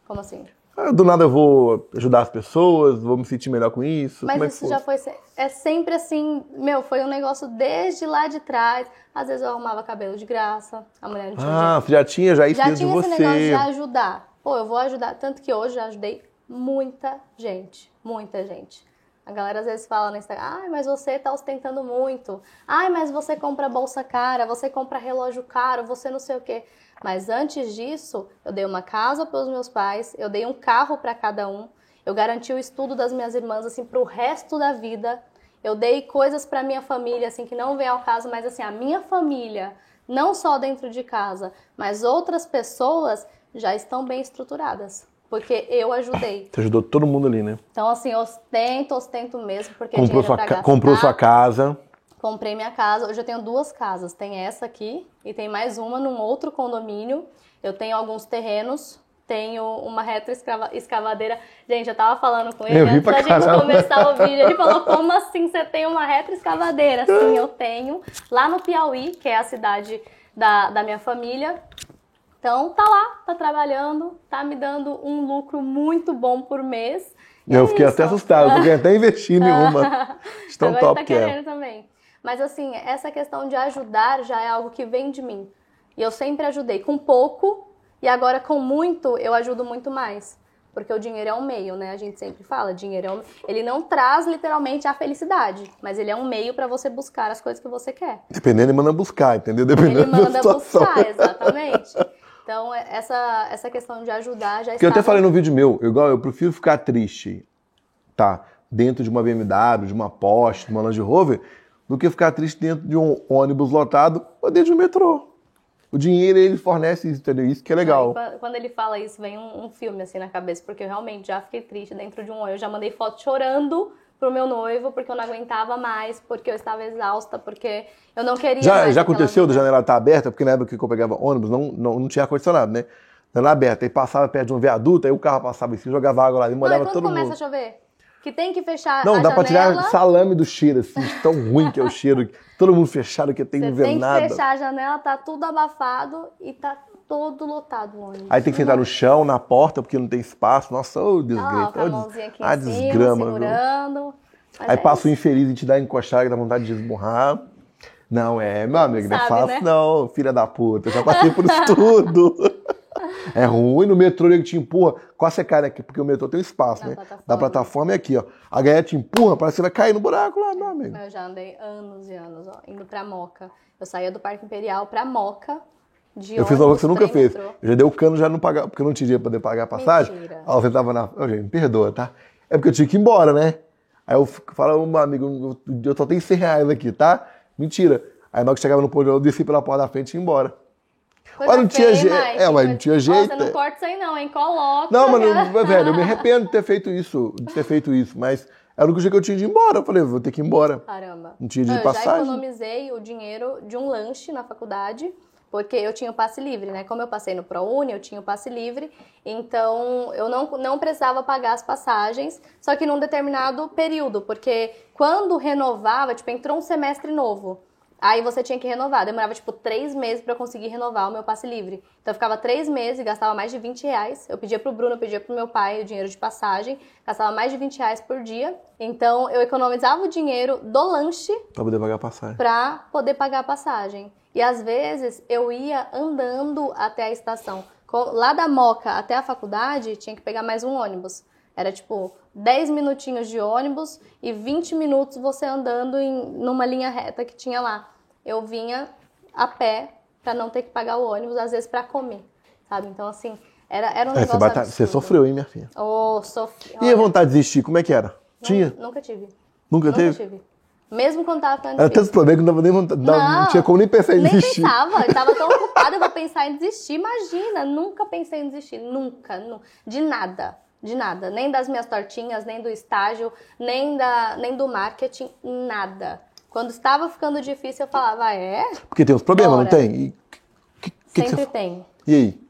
Como assim? Ah, do nada eu vou ajudar as pessoas, vou me sentir melhor com isso. Mas é isso já foi. É sempre assim, meu, foi um negócio desde lá de trás. Às vezes eu arrumava cabelo de graça, a mulher não tinha Ah, você já tinha já isso já tinha esse você. negócio de ajudar. Pô, eu vou ajudar. Tanto que hoje já ajudei muita gente. Muita gente. A galera às vezes fala no Instagram, ai, mas você tá ostentando muito. Ai, mas você compra bolsa cara, você compra relógio caro, você não sei o quê. Mas antes disso, eu dei uma casa para os meus pais, eu dei um carro para cada um, eu garanti o estudo das minhas irmãs, assim, pro resto da vida. Eu dei coisas para minha família, assim, que não vem ao caso, mas assim, a minha família, não só dentro de casa, mas outras pessoas já estão bem estruturadas. Porque eu ajudei. Você ajudou todo mundo ali, né? Então, assim, ostento, ostento mesmo, porque Comprou dinheiro sua, gastar. comprou sua casa. Comprei minha casa. Hoje eu tenho duas casas. Tem essa aqui e tem mais uma num outro condomínio. Eu tenho alguns terrenos. Tenho uma retroescavadeira. Gente, eu tava falando com ele Eu antes da gente caramba. começar o vídeo. Ele falou: Como assim você tem uma retroescavadeira? Sim, eu tenho. Lá no Piauí, que é a cidade da, da minha família. Então, tá lá, tá trabalhando, tá me dando um lucro muito bom por mês. Eu é fiquei isso. até assustado, porque até investindo em uma. De Tão Agora top tá que é. querendo também. Mas assim, essa questão de ajudar já é algo que vem de mim. E eu sempre ajudei com pouco e agora com muito eu ajudo muito mais. Porque o dinheiro é um meio, né? A gente sempre fala, dinheiro é um... ele não traz literalmente a felicidade, mas ele é um meio para você buscar as coisas que você quer. Dependendo, ele manda buscar, entendeu? Dependendo Ele da manda situação. buscar, exatamente. Então, é- essa, essa questão de ajudar já Porque eu até falei no vídeo meu, eu, igual, eu prefiro ficar triste, tá? Dentro de uma BMW, de uma Porsche, de uma Land Rover, do que ficar triste dentro de um ônibus lotado ou dentro de um metrô. O dinheiro, ele fornece isso, entendeu? Isso que é legal. Qua- Quando ele fala isso, vem um, um filme assim na cabeça, porque eu realmente já fiquei triste dentro de um ônibus. Eu já mandei foto chorando pro meu noivo, porque eu não aguentava mais, porque eu estava exausta, porque eu não queria Já, já aconteceu da janela estar aberta, porque na época que eu pegava ônibus não, não, não tinha ar-condicionado, né? Janela aberta, aí passava perto de um viaduto, aí o carro passava assim, jogava água lá e Não, e molhava quando todo começa mundo. a chover? Que tem que fechar Não, dá pra janela, tirar salame do cheiro, assim, tão ruim que é o cheiro. Todo mundo fechado, que tem não ver tem que nada. fechar a janela, tá tudo abafado e tá todo lotado o ônibus. Aí tem que sentar no chão, na porta, porque não tem espaço. Nossa, ô Ah, desgraça. com a mãozinha aqui Ah, em cima, desgrama, segurando. Aí é passa o infeliz e te dá que dá vontade de esmurrar. Não, é, meu amigo, não é fácil, né? não, filha da puta. Eu já passei por isso tudo. É ruim no metrô, ele te empurra. Quase você cai aqui, porque o metrô tem um espaço, Na né? plataforma. Da plataforma é aqui, ó. A galera te empurra, parece que você vai cair no buraco lá, meu amigo. Eu já andei anos e anos, ó, indo pra Moca. Eu saía do Parque Imperial pra Moca. De Eu fiz uma coisa que você nunca fez. Eu já dei o cano, já não pagava, porque eu não tinha dinheiro pra poder pagar a passagem. Mentira. Ó, você tava na. Ô, gente, me perdoa, tá? É porque eu tinha que ir embora, né? Aí eu falo, meu amigo, eu eu só tenho 100 reais aqui, tá? Mentira. Aí na hora que chegava no ponto, eu desci pela porta da frente e ia embora. Coisa Mas não tinha jeito. É, mas não tinha Ó, jeito, Você não corta isso aí não, hein? Coloca. Não, mas, não, velho, eu me arrependo de ter feito isso, de ter feito isso, mas era o único jeito que eu tinha de ir embora. Eu falei, vou ter que ir embora. Caramba. Não tinha de eu já passagem. economizei o dinheiro de um lanche na faculdade, porque eu tinha o passe livre, né? Como eu passei no ProUni, eu tinha o passe livre, então eu não, não precisava pagar as passagens, só que num determinado período, porque quando renovava, tipo, entrou um semestre novo. Aí você tinha que renovar. Demorava, tipo, três meses eu conseguir renovar o meu passe livre. Então eu ficava três meses e gastava mais de 20 reais. Eu pedia pro Bruno, eu pedia pro meu pai o dinheiro de passagem. Gastava mais de 20 reais por dia. Então eu economizava o dinheiro do lanche Pra poder pagar a passagem. pra poder pagar a passagem. E às vezes eu ia andando até a estação. Lá da Moca até a faculdade, tinha que pegar mais um ônibus. Era tipo 10 minutinhos de ônibus e 20 minutos você andando em, numa linha reta que tinha lá. Eu vinha a pé pra não ter que pagar o ônibus, às vezes pra comer, sabe? Então assim, era, era um É, você, negócio bata- você absurdo. sofreu, hein, minha filha? Ô, sofri. E a vontade de desistir, como é que era? nu- Tinha? Nunca tive. Nunca, Nunca teve? tive. Mesmo quando tava ficando Era difícil. tantos problemas que não nem não, não Não, tinha como nem pensar em Nem desistir. pensava, eu tava tão ocupada pra pensar em desistir. Imagina, nunca pensei em desistir, nunca, nu- de nada, de nada, nem das minhas tortinhas, nem do estágio, nem da, nem do marketing, nada. Quando estava ficando difícil, eu falava, "Ah, é, Porque tem uns problemas, não Bora. tem? E, que- que- que sempre você- tem. e aí?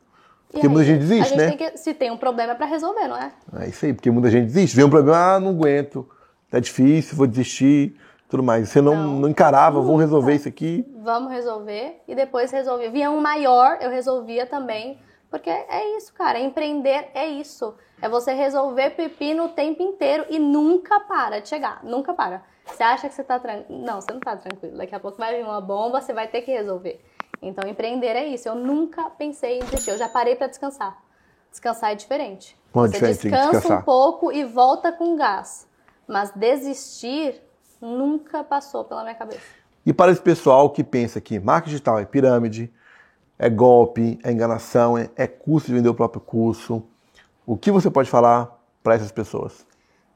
Porque aí, muita gente desiste, gente né? tem que, se tem um problema é pra resolver, não é? É isso aí, porque muita gente desiste. Vê um problema, ah, não aguento, tá difícil, vou desistir, tudo mais. Você não, Não. não encarava, vamos resolver isso aqui. Vamos resolver e depois resolver. Vinha um maior, eu resolvia também. Porque é isso, cara. Empreender é isso. É você resolver pepino o tempo inteiro e nunca para de chegar. Nunca para. Você acha que você tá tranquilo? Não, você não tá tranquilo. Daqui a pouco vai vir uma bomba, você vai ter que resolver. Então, empreender é isso. Eu nunca pensei em desistir. Eu já parei pra descansar. Descansar é diferente. É você diferente descansa descansar? um pouco e volta com gás. Mas desistir nunca passou pela minha cabeça. E para esse pessoal que pensa que marketing digital é pirâmide, é golpe, é enganação, é, é custo de vender o próprio curso, o que você pode falar para essas pessoas?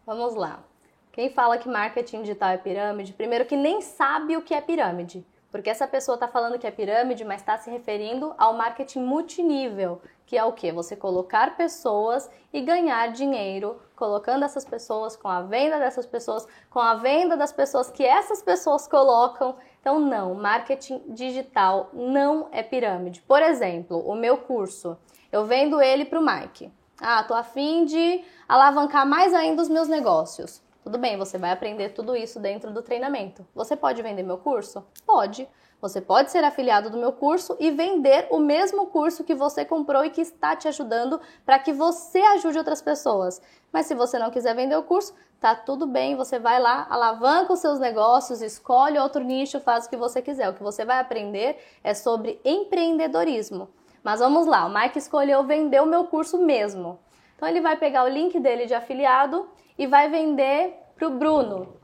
Vamos lá. Quem fala que marketing digital é pirâmide, primeiro que nem sabe o que é pirâmide. Porque essa pessoa está falando que é pirâmide, mas está se referindo ao marketing multinível, que é o quê? Você colocar pessoas e ganhar dinheiro, colocando essas pessoas, com a venda dessas pessoas, com a venda das pessoas que essas pessoas colocam. Então, não, marketing digital não é pirâmide. Por exemplo, o meu curso, eu vendo ele para o Mike. Ah, tô afim de alavancar mais ainda os meus negócios. Tudo bem, você vai aprender tudo isso dentro do treinamento. Você pode vender meu curso? Pode. Você pode ser afiliado do meu curso e vender o mesmo curso que você comprou e que está te ajudando para que você ajude outras pessoas. Mas se você não quiser vender o curso, tá tudo bem, você vai lá, alavanca os seus negócios, escolhe outro nicho, faz o que você quiser. O que você vai aprender é sobre empreendedorismo. Mas vamos lá, o Mike escolheu vender o meu curso mesmo. Então ele vai pegar o link dele de afiliado e vai vender para o Bruno.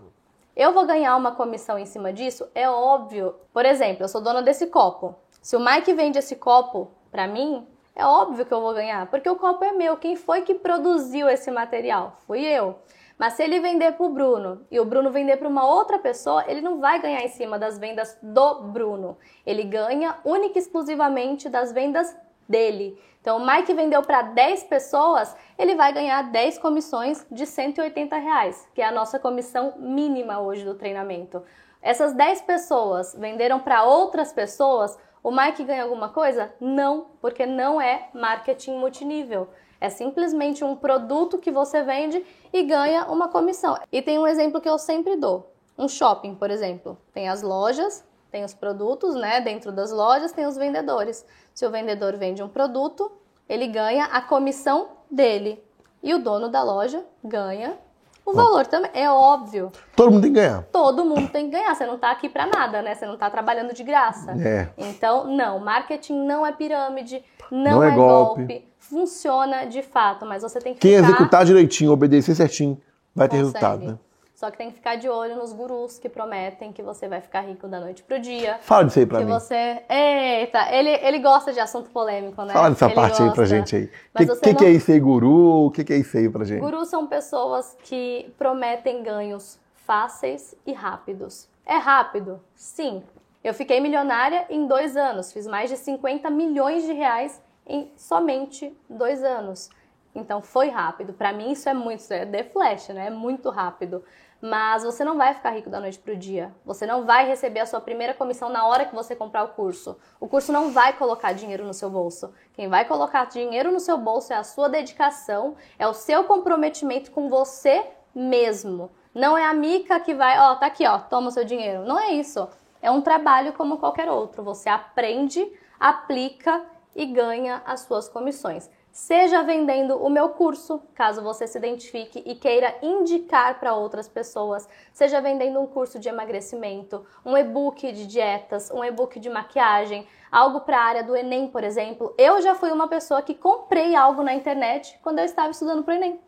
Eu vou ganhar uma comissão em cima disso? É óbvio. Por exemplo, eu sou dona desse copo. Se o Mike vende esse copo para mim, é óbvio que eu vou ganhar, porque o copo é meu. Quem foi que produziu esse material? Fui eu. Mas se ele vender para o Bruno e o Bruno vender para uma outra pessoa, ele não vai ganhar em cima das vendas do Bruno. Ele ganha única e exclusivamente das vendas dele. Então, o Mike vendeu para 10 pessoas, ele vai ganhar 10 comissões de 180 reais, que é a nossa comissão mínima hoje do treinamento. Essas 10 pessoas venderam para outras pessoas, o Mike ganha alguma coisa? Não, porque não é marketing multinível. É simplesmente um produto que você vende e ganha uma comissão. E tem um exemplo que eu sempre dou. Um shopping, por exemplo. Tem as lojas, tem os produtos, né? Dentro das lojas tem os vendedores. Se o vendedor vende um produto, ele ganha a comissão dele. E o dono da loja ganha o valor também. É óbvio. Todo mundo tem que ganhar. Todo mundo tem que ganhar. Você não tá aqui para nada, né? Você não tá trabalhando de graça. É. Então, não, marketing não é pirâmide, não, Não é é, golpe. golpe. Funciona de fato, mas você tem que Quem ficar... executar direitinho, obedecer certinho, vai ter consegue. resultado, né? Só que tem que ficar de olho nos gurus que prometem que você vai ficar rico da noite pro dia. Fala disso aí pra que mim. você. Eita, ele, ele gosta de assunto polêmico, né? Fala dessa Ele parte aí pra gosta. gente aí. O que, que, que não- é isso aí, guru? O que, que é isso aí pra gente? Gurus são pessoas que prometem ganhos fáceis e rápidos. É rápido? Sim. Eu fiquei milionária em dois anos. Fiz mais de 50 milhões de reais em somente dois anos. Então foi rápido. Pra mim isso é muito, é The Flash, né? É muito rápido. Mas você não vai ficar rico da noite pro dia. Você não vai receber a sua primeira comissão na hora que você comprar o curso. O curso não vai colocar dinheiro no seu bolso. Quem vai colocar dinheiro no seu bolso é a sua dedicação, é o seu comprometimento com você mesmo. Não é a mica que vai, ó, tá aqui, ó, toma o seu dinheiro. Não é isso. É um trabalho como qualquer outro. Você aprende, aplica e ganha as suas comissões. Seja vendendo o meu curso, caso você se identifique e queira indicar para outras pessoas, seja vendendo um curso de emagrecimento, um e-book de dietas, um e-book de maquiagem, algo para a área do Enem, por exemplo. Eu já fui uma pessoa que comprei algo na internet quando eu estava estudando para o Enem.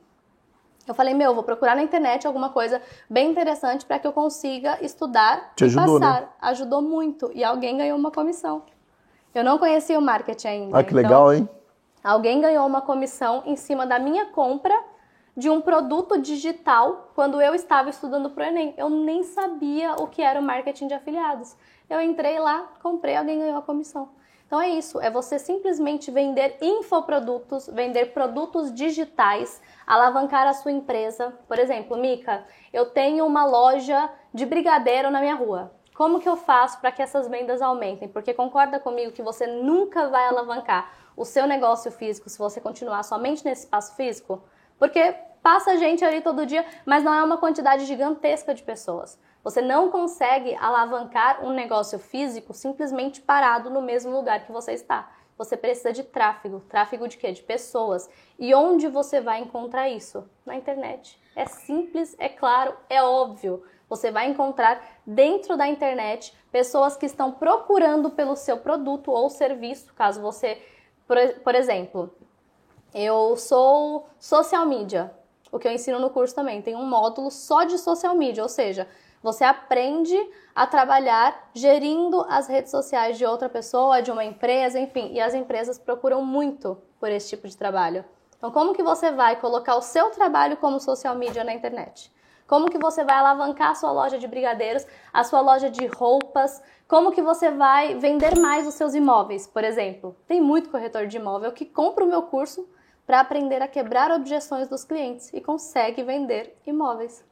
Eu falei, meu, vou procurar na internet alguma coisa bem interessante para que eu consiga estudar Te e ajudou, né? passar. Ajudou muito e alguém ganhou uma comissão. Eu não conhecia o marketing ainda. Ah, que então- legal, hein? Alguém ganhou uma comissão em cima da minha compra de um produto digital quando eu estava estudando para o Enem. Eu nem sabia o que era o marketing de afiliados. Eu entrei lá, comprei, alguém ganhou a comissão. Então é isso, é você simplesmente vender infoprodutos, vender produtos digitais, alavancar a sua empresa. Por exemplo, Mica, eu tenho uma loja de brigadeiro na minha rua. Como que eu faço para que essas vendas aumentem? Porque concorda comigo que você nunca vai alavancar o seu negócio físico se você continuar somente nesse espaço físico? Porque passa gente ali todo dia, mas não é uma quantidade gigantesca de pessoas. Você não consegue alavancar um negócio físico simplesmente parado no mesmo lugar que você está. Você precisa de tráfego. Tráfego de quê? De pessoas. E onde você vai encontrar isso? Na internet. É simples, é claro, é óbvio. Você vai encontrar dentro da internet pessoas que estão procurando pelo seu produto ou serviço, caso você, por, por exemplo, eu sou social media, o que eu ensino no curso também. Tem um módulo só de social media, ou seja, você aprende a trabalhar gerindo as redes sociais de outra pessoa, de uma empresa, enfim. E as empresas procuram muito por esse tipo de trabalho. Então, como que você vai colocar o seu trabalho como social media na internet? Como que você vai alavancar a sua loja de brigadeiros, a sua loja de roupas? Como que você vai vender mais os seus imóveis, por exemplo? Tem muito corretor de imóvel que compra o meu curso para aprender a quebrar objeções dos clientes e consegue vender imóveis.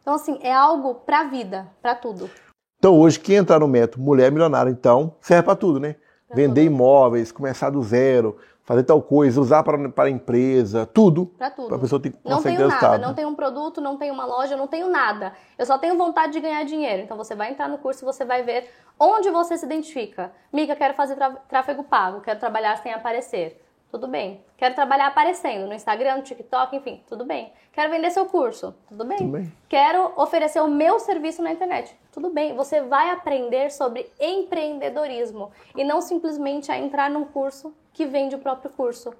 Então, assim, é algo para a vida, para tudo. Então, hoje, quem entrar no método Mulher Milionária, então, serve para tudo, né? Pra Vender tudo. imóveis, começar do zero, fazer tal coisa, usar para, para a empresa, tudo. Para tudo. Para a pessoa ter Não tenho nada, não tenho um produto, não tenho uma loja, não tenho nada. Eu só tenho vontade de ganhar dinheiro. Então você vai entrar no curso e você vai ver onde você se identifica. Mica, quero fazer tráfego pago, quero trabalhar sem aparecer. Tudo bem. Quero trabalhar aparecendo no Instagram, no TikTok, enfim, tudo bem. Quero vender seu curso, tudo bem. Tudo bem. Quero oferecer o meu serviço na internet, tudo bem. Você vai aprender sobre empreendedorismo e não simplesmente a entrar num curso que vende o próprio curso.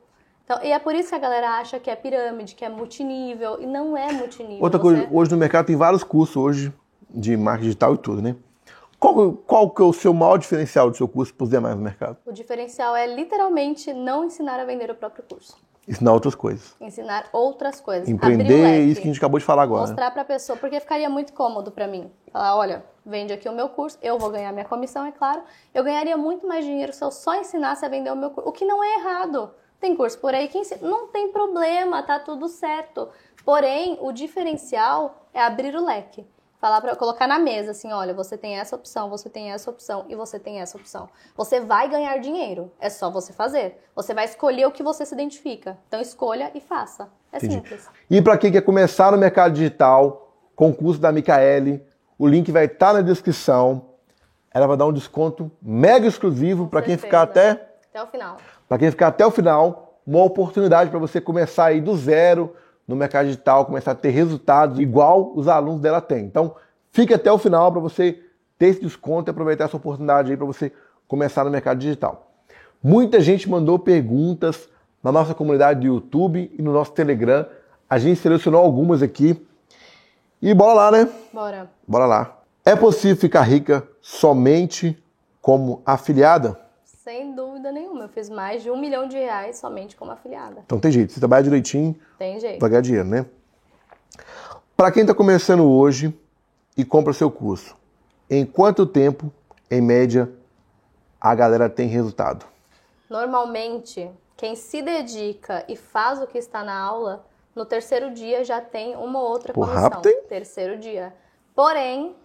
Então, e é por isso que a galera acha que é pirâmide, que é multinível, e não é multinível. Outra coisa, hoje no mercado tem vários cursos hoje de marketing digital e tudo, né? Qual, qual que é o seu maior diferencial do seu curso para os demais no mercado? O diferencial é literalmente não ensinar a vender o próprio curso. Ensinar outras coisas. Ensinar outras coisas. Empreender, isso que a gente acabou de falar agora. Mostrar para a pessoa, porque ficaria muito cômodo para mim. Falar, olha, vende aqui o meu curso, eu vou ganhar minha comissão, é claro. Eu ganharia muito mais dinheiro se eu só ensinasse a vender o meu curso. O que não é errado. Tem curso por aí que ensina. Não tem problema, tá tudo certo. Porém, o diferencial é abrir o leque falar para colocar na mesa assim, olha, você tem essa opção, você tem essa opção e você tem essa opção. Você vai ganhar dinheiro, é só você fazer. Você vai escolher o que você se identifica. Então escolha e faça. É Entendi. simples. E para quem quer começar no mercado digital, concurso da Micaele, o link vai estar tá na descrição. Ela vai dar um desconto mega exclusivo para quem ficar até até o final. Para quem ficar até o final, uma oportunidade para você começar aí do zero no mercado digital, começar a ter resultados igual os alunos dela têm. Então, fique até o final para você ter esse desconto e aproveitar essa oportunidade aí para você começar no mercado digital. Muita gente mandou perguntas na nossa comunidade do YouTube e no nosso Telegram. A gente selecionou algumas aqui. E bora lá, né? Bora. Bora lá. É possível ficar rica somente como afiliada? Sem dúvida nenhuma. Eu fiz mais de um milhão de reais somente como afiliada. Então tem jeito. Você trabalha direitinho. Tem jeito. Vai ganhar dinheiro, né? Para quem está começando hoje e compra seu curso, em quanto tempo, em média, a galera tem resultado? Normalmente, quem se dedica e faz o que está na aula, no terceiro dia já tem uma ou outra Pô, comissão. Rápido, hein? Terceiro dia. Porém,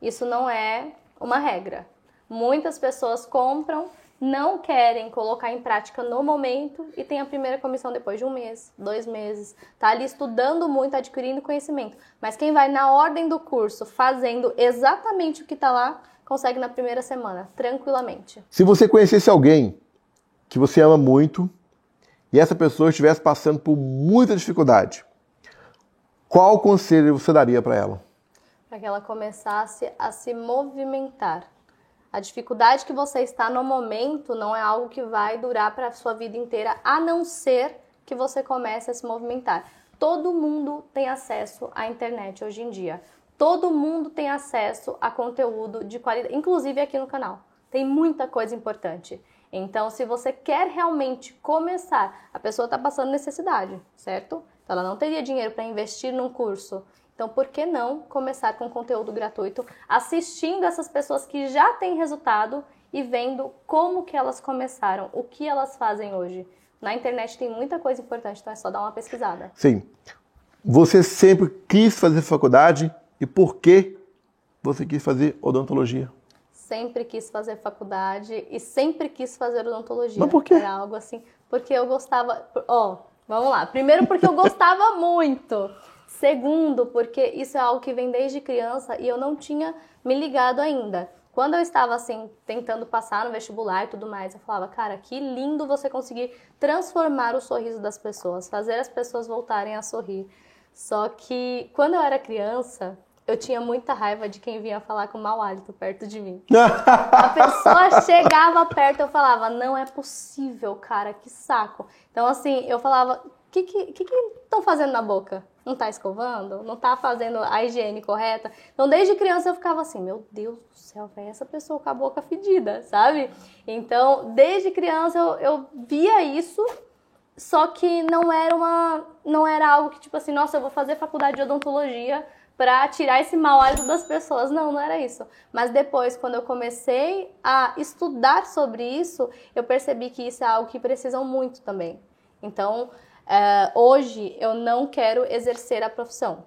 isso não é uma regra. Muitas pessoas compram não querem colocar em prática no momento e tem a primeira comissão depois de um mês, dois meses. Tá ali estudando muito, adquirindo conhecimento. Mas quem vai na ordem do curso, fazendo exatamente o que está lá, consegue na primeira semana, tranquilamente. Se você conhecesse alguém que você ama muito e essa pessoa estivesse passando por muita dificuldade, qual conselho você daria para ela? Para que ela começasse a se movimentar a dificuldade que você está no momento não é algo que vai durar para a sua vida inteira, a não ser que você comece a se movimentar. Todo mundo tem acesso à internet hoje em dia. Todo mundo tem acesso a conteúdo de qualidade, inclusive aqui no canal. Tem muita coisa importante. Então, se você quer realmente começar, a pessoa está passando necessidade, certo? Então, ela não teria dinheiro para investir num curso. Então, por que não começar com conteúdo gratuito, assistindo essas pessoas que já têm resultado e vendo como que elas começaram, o que elas fazem hoje? Na internet tem muita coisa importante, então é só dar uma pesquisada. Sim. Você sempre quis fazer faculdade e por que você quis fazer odontologia? sempre quis fazer faculdade e sempre quis fazer odontologia. Mas por quê? Era algo assim, porque eu gostava, ó, vamos lá. Primeiro porque eu gostava muito. Segundo, porque isso é algo que vem desde criança e eu não tinha me ligado ainda. Quando eu estava assim, tentando passar no vestibular e tudo mais, eu falava, cara, que lindo você conseguir transformar o sorriso das pessoas, fazer as pessoas voltarem a sorrir. Só que quando eu era criança, eu tinha muita raiva de quem vinha falar com mau hálito perto de mim. A pessoa chegava perto, eu falava, não é possível, cara, que saco. Então, assim, eu falava, que que estão fazendo na boca? Não tá escovando? Não tá fazendo a higiene correta? Então, desde criança eu ficava assim, meu Deus do céu, velho, essa pessoa com a boca fedida, sabe? Então, desde criança eu, eu via isso, só que não era uma, não era algo que tipo assim, nossa, eu vou fazer faculdade de odontologia para tirar esse mau hálito das pessoas. Não, não era isso. Mas depois, quando eu comecei a estudar sobre isso, eu percebi que isso é algo que precisam muito também. Então, Uh, hoje eu não quero exercer a profissão.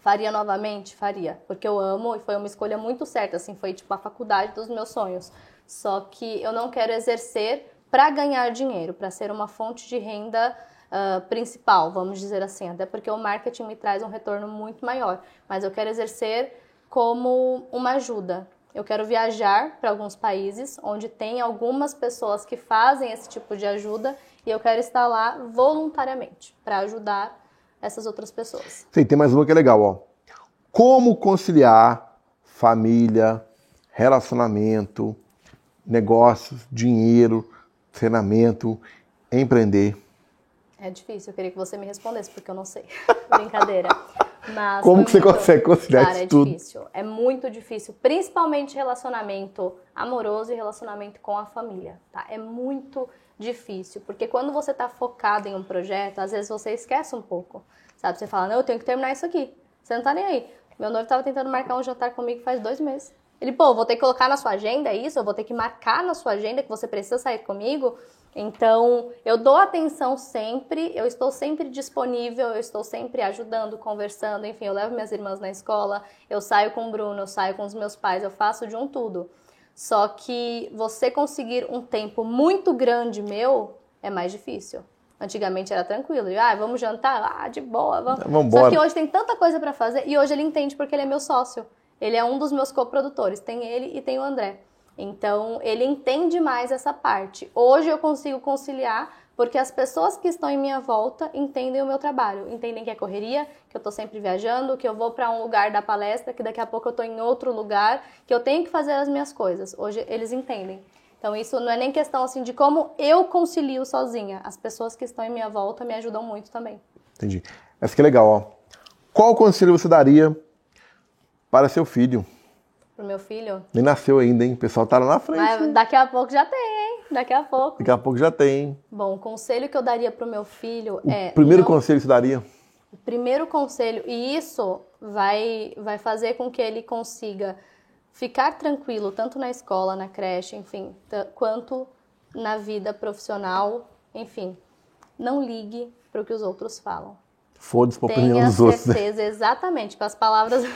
Faria novamente? Faria, porque eu amo e foi uma escolha muito certa, assim, foi tipo a faculdade dos meus sonhos. Só que eu não quero exercer para ganhar dinheiro, para ser uma fonte de renda uh, principal, vamos dizer assim, até porque o marketing me traz um retorno muito maior. Mas eu quero exercer como uma ajuda. Eu quero viajar para alguns países onde tem algumas pessoas que fazem esse tipo de ajuda e eu quero estar lá voluntariamente para ajudar essas outras pessoas. Sim, tem mais uma que é legal, ó. Como conciliar família, relacionamento, negócios, dinheiro, treinamento, empreender? É difícil, eu queria que você me respondesse, porque eu não sei. Brincadeira. Mas Como que você consegue conciliar Cara, isso é tudo? difícil. É muito difícil, principalmente relacionamento amoroso e relacionamento com a família, tá? É muito difícil, porque quando você está focado em um projeto, às vezes você esquece um pouco, sabe? Você fala, não, eu tenho que terminar isso aqui. Você não tá nem aí. Meu noivo estava tentando marcar um jantar comigo faz dois meses. Ele, pô, vou ter que colocar na sua agenda isso, eu vou ter que marcar na sua agenda que você precisa sair comigo. Então, eu dou atenção sempre, eu estou sempre disponível, eu estou sempre ajudando, conversando, enfim, eu levo minhas irmãs na escola, eu saio com o Bruno, eu saio com os meus pais, eu faço de um tudo. Só que você conseguir um tempo muito grande meu é mais difícil. Antigamente era tranquilo. Ah, vamos jantar? Ah, de boa, vamos. Vamos Só que hoje tem tanta coisa para fazer e hoje ele entende porque ele é meu sócio. Ele é um dos meus coprodutores. Tem ele e tem o André. Então, ele entende mais essa parte. Hoje eu consigo conciliar porque as pessoas que estão em minha volta entendem o meu trabalho, entendem que é correria, que eu estou sempre viajando, que eu vou para um lugar da palestra, que daqui a pouco eu estou em outro lugar, que eu tenho que fazer as minhas coisas. Hoje eles entendem. Então isso não é nem questão assim de como eu concilio sozinha. As pessoas que estão em minha volta me ajudam muito também. Entendi. Essa que é legal, ó. Qual conselho você daria para seu filho? Pro meu filho. Nem nasceu ainda, hein? O pessoal tá lá na frente. Mas daqui a pouco já tem, hein? Daqui a pouco. Daqui a pouco já tem. hein? Bom, o conselho que eu daria pro meu filho é. Primeiro não- conselho que você daria? O primeiro conselho, e isso vai, vai fazer com que ele consiga ficar tranquilo, tanto na escola, na creche, enfim, quanto na vida profissional, enfim. Não ligue para o que os outros falam. Foda-se pra opinião Tenha dos outros. né? certeza, exatamente, com as palavras.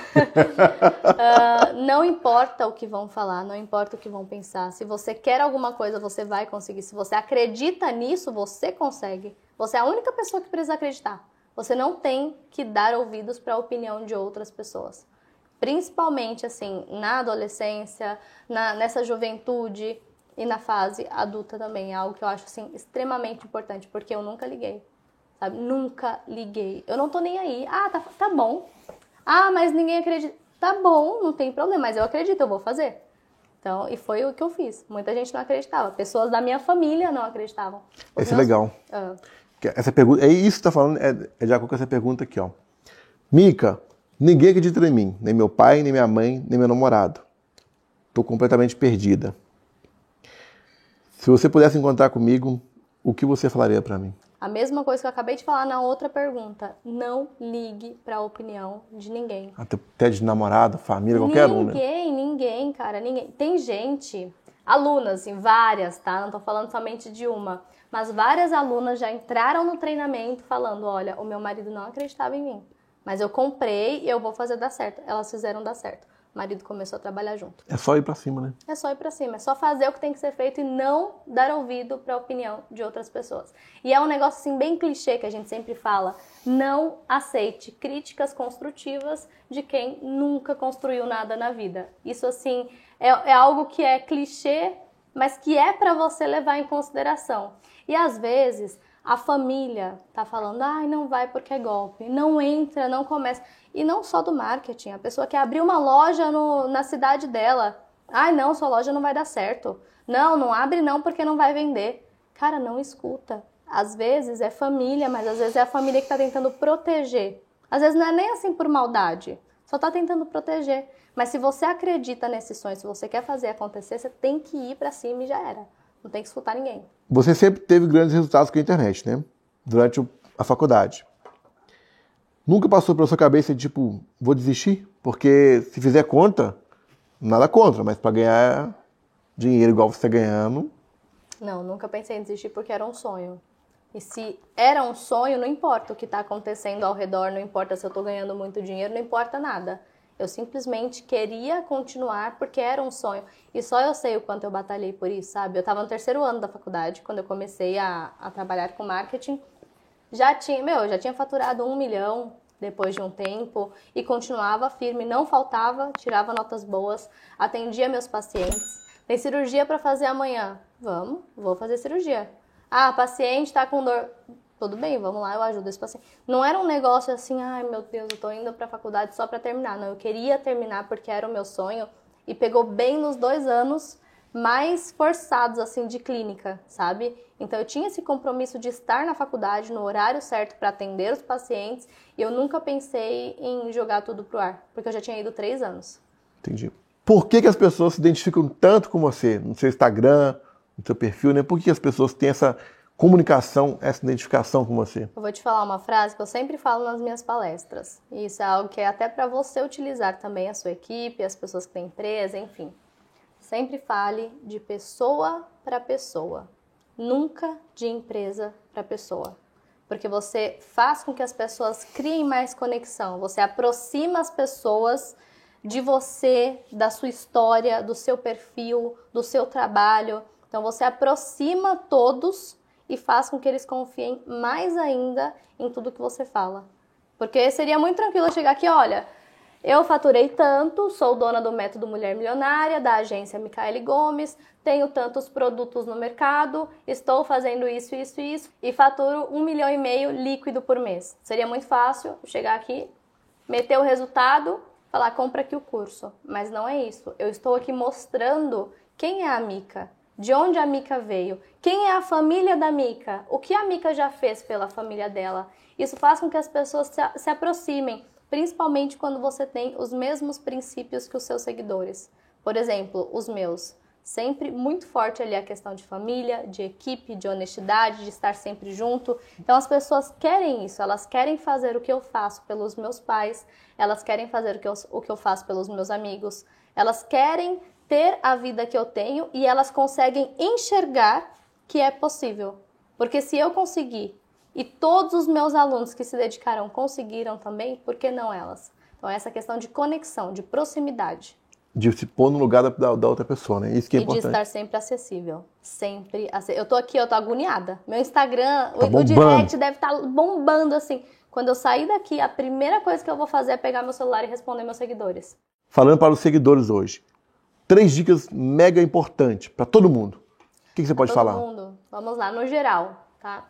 Ah, não importa o que vão falar, não importa o que vão pensar. Se você quer alguma coisa, você vai conseguir. Se você acredita nisso, você consegue. Você é a única pessoa que precisa acreditar. Você não tem que dar ouvidos para a opinião de outras pessoas. Principalmente assim, na adolescência, na, nessa juventude e na fase adulta também. É algo que eu acho assim extremamente importante, porque eu nunca liguei sabe? Nunca liguei. Eu não tô nem aí. Ah, tá, tá bom. Ah, mas ninguém acredita. Tá bom, não tem problema, mas eu acredito, eu vou fazer. Então, e foi o que eu fiz. Muita gente não acreditava. Pessoas da minha família não acreditavam. Os Esse é meus- legal. Ah, Que Essa pergunta, é isso que tá falando, é, é de acordo com essa pergunta aqui, ó. Mica, ninguém acredita em mim, nem meu pai, nem minha mãe, nem meu namorado. Tô completamente perdida. Se você pudesse encontrar comigo, o que você falaria pra mim? A mesma coisa que eu acabei de falar na outra pergunta. Não ligue para a opinião de ninguém. Até até de namorado, família, qualquer um, né? Ninguém, ninguém, cara, ninguém. Tem gente, alunas, assim, várias, tá? Não tô falando somente de uma, mas várias alunas já entraram no treinamento falando: olha, o meu marido não acreditava em mim, mas eu comprei e eu vou fazer dar certo. Elas fizeram dar certo. Marido começou a trabalhar junto. É só ir para cima, né? É só ir para cima, é só fazer o que tem que ser feito e não dar ouvido para a opinião de outras pessoas. E é um negócio assim bem clichê que a gente sempre fala: não aceite críticas construtivas de quem nunca construiu nada na vida. Isso assim é, é algo que é clichê, mas que é para você levar em consideração. E às vezes a família tá falando, ai, não vai porque é golpe, não entra, não começa. E não só do marketing, a pessoa que abriu uma loja no, na cidade dela. Ai, não, sua loja não vai dar certo. Não, não abre não porque não vai vender. Cara, não escuta. Às vezes é família, mas às vezes é a família que está tentando proteger. Às vezes não é nem assim por maldade, só está tentando proteger. Mas se você acredita nesse sonho, se você quer fazer acontecer, você tem que ir para cima e já era. Não tem que escutar ninguém. Você sempre teve grandes resultados com a internet, né? Durante a faculdade. Nunca passou pela sua cabeça, tipo, vou desistir? Porque se fizer conta, nada contra, mas para ganhar dinheiro igual você tá ganhando. Não, nunca pensei em desistir porque era um sonho. E se era um sonho, não importa o que está acontecendo ao redor, não importa se eu estou ganhando muito dinheiro, não importa nada. Eu simplesmente queria continuar porque era um sonho. E só eu sei o quanto eu batalhei por isso, sabe? Eu estava no terceiro ano da faculdade, quando eu comecei a, a trabalhar com marketing já tinha, meu, já tinha faturado um milhão depois de um tempo e continuava firme, não faltava, tirava notas boas, atendia meus pacientes. Tem cirurgia para fazer amanhã? Vamos, vou fazer cirurgia. Ah, paciente está com dor. Tudo bem, vamos lá, eu ajudo esse paciente. Não era um negócio assim, ai meu Deus, eu tô indo para faculdade só para terminar. Não, eu queria terminar porque era o meu sonho e pegou bem nos dois anos mais forçados assim de clínica, sabe? Então eu tinha esse compromisso de estar na faculdade no horário certo para atender os pacientes e eu nunca pensei em jogar tudo pro ar, porque eu já tinha ido três anos. Entendi. Por que, que as pessoas se identificam tanto com você no seu Instagram, no seu perfil, né? Por que as pessoas têm essa comunicação, essa identificação com você? Eu vou te falar uma frase que eu sempre falo nas minhas palestras. E isso é algo que é até para você utilizar também a sua equipe, as pessoas que têm empresa, enfim. Sempre fale de pessoa para pessoa, nunca de empresa para pessoa. Porque você faz com que as pessoas criem mais conexão, você aproxima as pessoas de você, da sua história, do seu perfil, do seu trabalho. Então você aproxima todos e faz com que eles confiem mais ainda em tudo que você fala. Porque seria muito tranquilo chegar aqui, olha, eu faturei tanto, sou dona do método Mulher Milionária, da agência Micaele Gomes, tenho tantos produtos no mercado, estou fazendo isso, isso e isso, e faturo um milhão e meio líquido por mês. Seria muito fácil chegar aqui, meter o resultado, falar compra aqui o curso. Mas não é isso. Eu estou aqui mostrando quem é a Mica, de onde a Mica veio, quem é a família da Mica, o que a Mica já fez pela família dela. Isso faz com que as pessoas se, aproximem principalmente quando você tem os mesmos princípios que os seus seguidores. Por exemplo, os meus. Sempre muito forte ali a questão de família, de equipe, de honestidade, de estar sempre junto. Então as pessoas querem isso, elas querem fazer o que eu faço pelos meus pais, elas querem fazer o que eu, o que eu faço pelos meus amigos, elas querem ter a vida que eu tenho e elas conseguem enxergar que é possível. Porque se eu conseguir e todos os meus alunos que se dedicaram conseguiram também, por que não elas? Então, essa questão de conexão, de proximidade. De se pôr no lugar da, da outra pessoa, né? Isso que é e importante. de estar sempre acessível. Sempre. Eu tô aqui, eu tô agoniada. Meu Instagram, tá o, o direct deve estar tá bombando assim. Quando eu sair daqui, a primeira coisa que eu vou fazer é pegar meu celular e responder meus seguidores. Falando para os seguidores hoje, três dicas mega importantes para todo mundo. O que, que você pode todo falar? Todo mundo. Vamos lá, no geral, tá?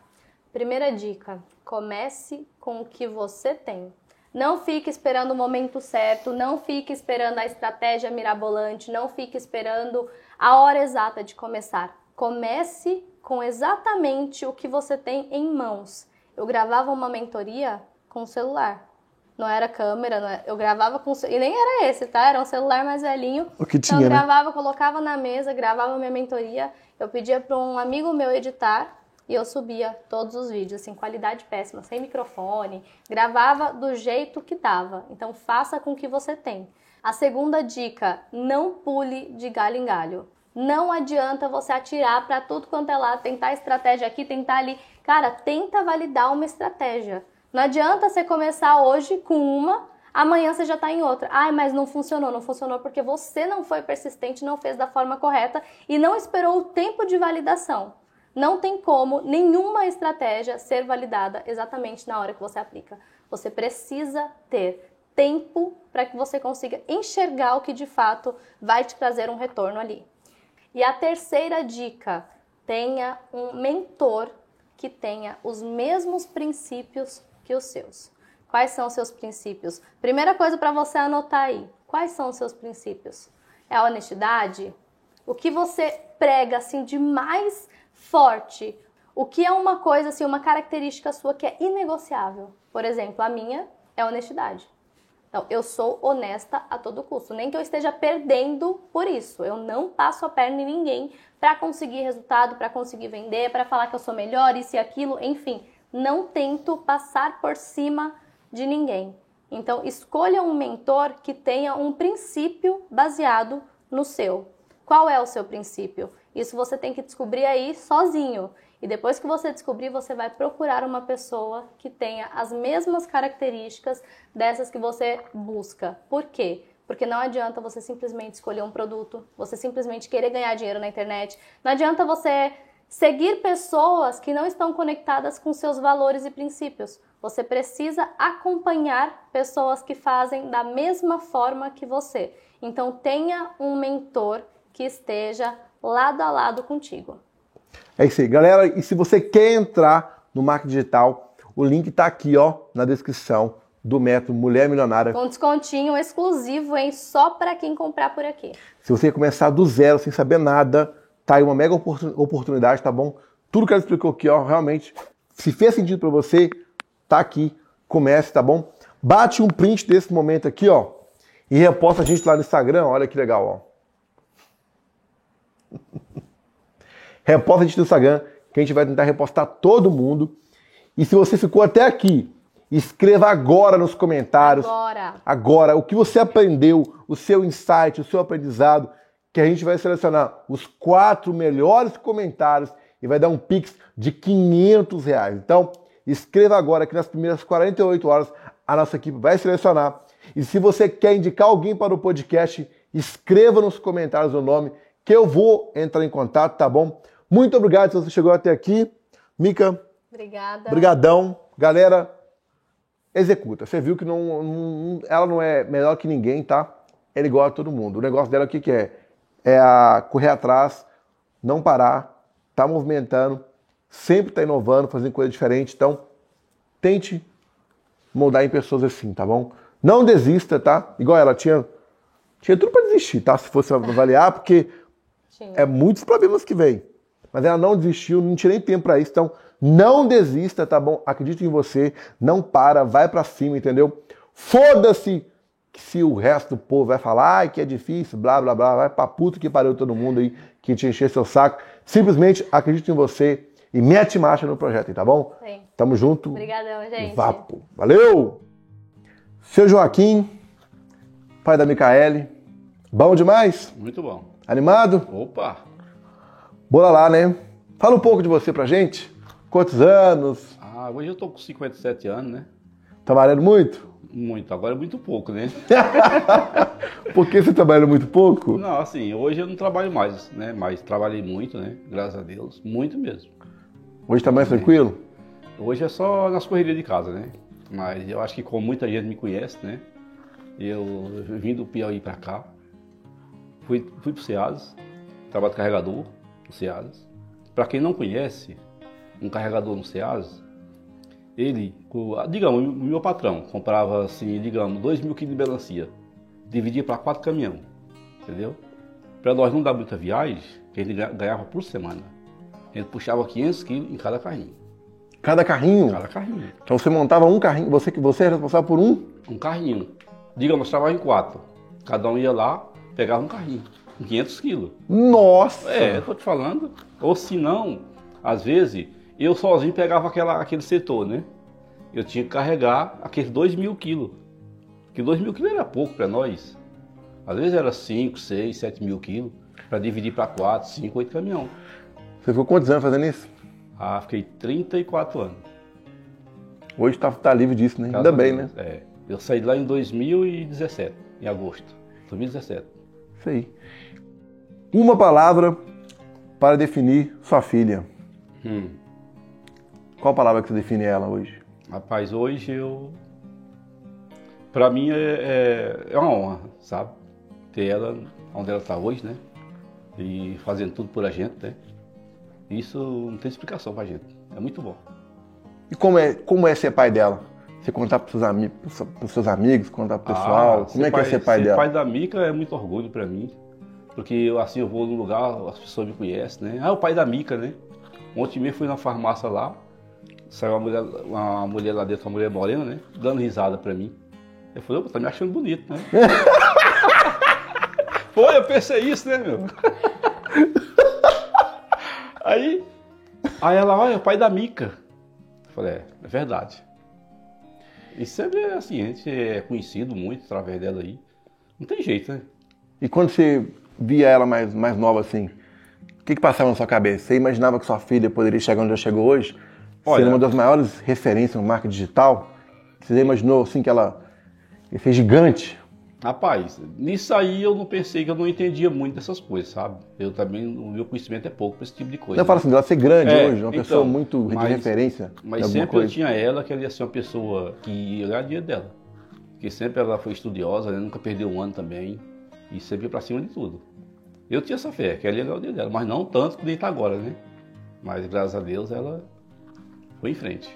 Primeira dica: comece com o que você tem. Não fique esperando o momento certo, não fique esperando a estratégia mirabolante, não fique esperando a hora exata de começar. Comece com exatamente o que você tem em mãos. Eu gravava uma mentoria com o celular. Não era câmera, não era... eu gravava com e nem era esse, tá? Era um celular mais velhinho. O que tinha, então eu gravava, né? colocava na mesa, gravava minha mentoria. Eu pedia para um amigo meu editar e eu subia todos os vídeos, assim, qualidade péssima, sem microfone, gravava do jeito que dava. Então faça com o que você tem. A segunda dica, não pule de galho em galho. Não adianta você atirar para tudo quanto é lá, tentar estratégia aqui, tentar ali. Cara, tenta validar uma estratégia. Não adianta você começar hoje com uma, Amanhã você já está em outra. Ai, mas não funcionou. Não funcionou porque você não foi persistente, não fez da forma correta e não esperou o tempo de validação. Não tem como nenhuma estratégia ser validada exatamente na hora que você aplica. Você precisa ter tempo para que você consiga enxergar o que de fato vai te trazer um retorno ali. E a terceira dica: tenha um mentor que tenha os mesmos princípios que os seus. Quais são os seus princípios? Primeira coisa para você anotar aí: quais são os seus princípios? É a honestidade? O que você prega assim de mais forte? O que é uma coisa assim, uma característica sua que é inegociável? Por exemplo, a minha é honestidade. Então, eu sou honesta a todo custo, nem que eu esteja perdendo por isso. Eu não passo a perna em ninguém para conseguir resultado, para conseguir vender, para falar que eu sou melhor, isso e aquilo, enfim. Não tento passar por cima de ninguém. Então, escolha um mentor que tenha um princípio baseado no seu. Qual é o seu princípio? Isso você tem que descobrir aí sozinho. E depois que você descobrir, você vai procurar uma pessoa que tenha as mesmas características dessas que você busca. Por quê? Porque não adianta você simplesmente escolher um produto, você simplesmente querer ganhar dinheiro na internet. Não adianta você seguir pessoas que não estão conectadas com seus valores e princípios. Você precisa acompanhar pessoas que fazem da mesma forma que você. Então tenha um mentor que esteja lado a lado contigo. É isso aí, galera. E se você quer entrar no marketing digital, o link está aqui, ó, na descrição do método Mulher Milionária. Com descontinho exclusivo, hein? Só para quem comprar por aqui. Se você começar do zero, sem saber nada, tá aí uma mega oportunidade, tá bom? Tudo que ela explicou aqui, ó, realmente, se fez sentido para você, tá aqui. Comece, tá bom? Bate um print desse momento aqui, ó, e reposta a gente lá no Instagram. Olha que legal, ó. Reposta a gente no Instagram, que a gente vai tentar repostar todo mundo. E se você ficou até aqui, escreva agora nos comentários. Agora. Agora, o que você aprendeu, o seu insight, o seu aprendizado, que a gente vai selecionar os quatro melhores comentários e vai dar um pix de 500 reais. Então, escreva agora que nas primeiras 48 horas a nossa equipe vai selecionar. E se você quer indicar alguém para o podcast, escreva nos comentários o nome que eu vou entrar em contato, tá bom? Muito obrigado se você chegou até aqui. Mica. Obrigada. Obrigadão. Galera, executa. Você viu que não, não, ela não é melhor que ninguém, tá? Ela é igual a todo mundo. O negócio dela, o que, que é? É a correr atrás, não parar, tá movimentando, sempre tá inovando, fazendo coisa diferente. Então, tente moldar em pessoas assim, tá bom? Não desista, tá? Igual ela tinha, tinha tudo para desistir, tá? Se fosse avaliar, porque é muitos problemas que vem. Mas ela não desistiu, não tirei tempo para isso. Então, não desista, tá bom? Acredite em você, não para, vai para cima, entendeu? Foda-se se o resto do povo vai falar ai, que é difícil, blá, blá, blá, vai pra puta que pariu todo mundo aí que te encher seu saco. Simplesmente acredite em você e mete marcha no projeto, tá bom? Sim. Tamo junto. Obrigadão, gente. Vapo. Valeu! Seu Joaquim, pai da Micaele. Bom demais? Muito bom. Animado? Opa! Bora lá, né? Fala um pouco de você pra gente. Quantos anos? Ah, hoje eu tô com 57 anos, né? Trabalhando muito? Muito, agora é muito pouco, né? Por que você trabalha muito pouco? Não, assim, hoje eu não trabalho mais, né? Mas trabalhei muito, né? Graças a Deus, muito mesmo. Hoje tá mais tranquilo? Hoje é só nas correrias de casa, né? Mas eu acho que como muita gente me conhece, né? Eu vim do Piauí pra cá, fui, fui pro Ceadas, trabalho de carregador Ceadas. Pra quem não conhece, um carregador no Ceadas, ele, digamos, o meu patrão comprava assim, digamos, 2 mil quilos de melancia, dividia para quatro caminhões, entendeu? Para nós não dar muita viagem, que a gente ganhava por semana. A gente puxava 500 quilos em cada carrinho. Cada carrinho? Cada carrinho. Então você montava um carrinho, você que você era responsável por um? Um carrinho. Digamos, trabalhava em quatro. Cada um ia lá, pegava um carrinho, 500 quilos. Nossa! É, eu tô te falando. Ou se não, às vezes eu sozinho pegava aquela, aquele setor, né? Eu tinha que carregar aqueles 2 mil quilos. Que 2 mil quilos era pouco para nós. Às vezes era 5, 6, 7 mil quilos. Para dividir para 4, 5, 8 caminhão. Você ficou quantos anos fazendo isso? Ah, fiquei 34 anos. Hoje tá, tá livre disso, né? Graças Ainda bem, né? É. Eu saí de lá em 2017, em agosto. 2017. Isso aí. Uma palavra para definir sua filha. Hum. Qual palavra que você define ela hoje? Rapaz, hoje eu. Pra mim é, é, é uma honra, sabe? Ter ela onde ela tá hoje, né? E fazendo tudo por a gente, né? Isso não tem explicação pra gente. É muito bom. E como é, como é ser pai dela? Você contar para seus, ami pros seus amigos, contar pro pessoal? Ah, como é que pai, é ser pai ser dela? pai da Mica é muito orgulho pra mim. Porque eu, assim, eu vou num lugar, as pessoas me conhecem, né? Ah, o pai da Mica, né? Ontem mesmo fui na farmácia lá, saiu uma mulher, uma mulher lá dentro, uma mulher morena, né? Dando risada pra mim. Eu falei, opa, tá me achando bonito, né? Foi, eu pensei isso, né, meu? aí, aí ela, olha, o pai da Mica. Eu falei, é, é verdade. E sempre é assim, a gente é conhecido muito através dela aí. Não tem jeito, né? E quando você via ela mais, mais nova assim, o que, que passava na sua cabeça? Você imaginava que sua filha poderia chegar onde ela chegou hoje? Olha- Ser uma das maiores referências no marketing digital? Você imaginou assim que ela ia ser gigante? Rapaz, nisso aí eu não pensei que eu não entendia muito dessas coisas, sabe? Eu também, o meu conhecimento é pouco para esse tipo de coisa. Eu falo assim, dela ser grande É, hoje, uma então, pessoa muito de mas- referência Mas de sempre eu coisa. tinha ela que ela ia ser uma pessoa que ia ganhar dinheiro dela. Porque sempre ela foi estudiosa, né? nunca perdeu um ano também. E sempre ia pra cima de tudo. Eu tinha essa fé, que ela ia ganhar o dinheiro dela, mas não tanto que nem tá agora, né? Mas graças a Deus ela foi em frente.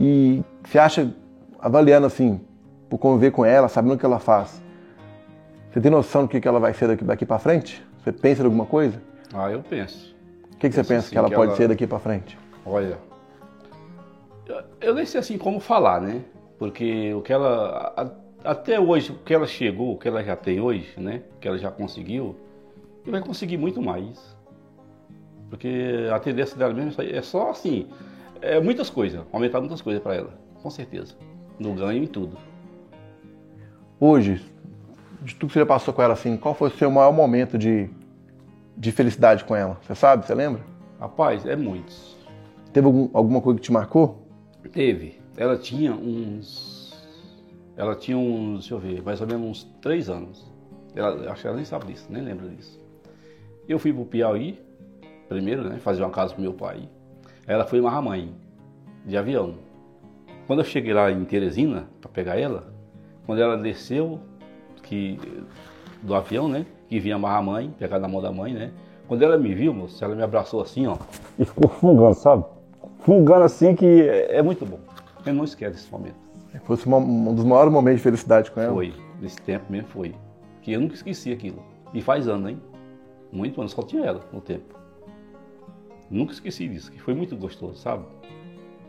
E você acha, avaliando assim, por conviver com ela, sabendo o que ela faz, você tem noção do que ela vai ser daqui, daqui para frente? Você pensa em alguma coisa? Ah, eu penso. O que, que você pensa sim, que ela que pode ela- ser daqui para frente? Olha, eu- eu nem sei assim como falar, né? Porque o que ela, a- até hoje, o que ela chegou, o que ela já tem hoje, né? O que ela já conseguiu, e vai conseguir muito mais. Porque a tendência dela mesmo é só assim, é muitas coisas, aumentar muitas coisas para ela, com certeza. No ganho e em tudo. Hoje, de tudo que você já passou com ela assim, qual foi o seu maior momento de, de felicidade com ela? Você sabe? Você lembra? Rapaz, é muitos. Teve algum- alguma coisa que te marcou? Teve. Ela tinha uns. Ela tinha uns, deixa eu ver, mais ou menos uns três anos. Ela, acho que ela nem sabe disso, nem lembra disso. Eu fui pro Piauí, primeiro, né? Fazer uma casa pro meu pai. Ela foi em Marramãe, de avião. Quando eu cheguei lá em Teresina para pegar ela, quando ela desceu que, do avião, né? Que vinha Marramãe, pegar na mão da mãe, né? Quando ela me viu, moço, ela me abraçou assim, ó. E ficou fungando, sabe? Fungando assim que é, é muito bom. Eu não esqueço esse momento. Foi uma- um dos maiores momentos de felicidade com ela? Foi, nesse tempo mesmo foi. Que eu nunca esqueci aquilo. E faz anos, hein? Muito anos, só tinha ela no tempo. Nunca esqueci disso, que foi muito gostoso, sabe?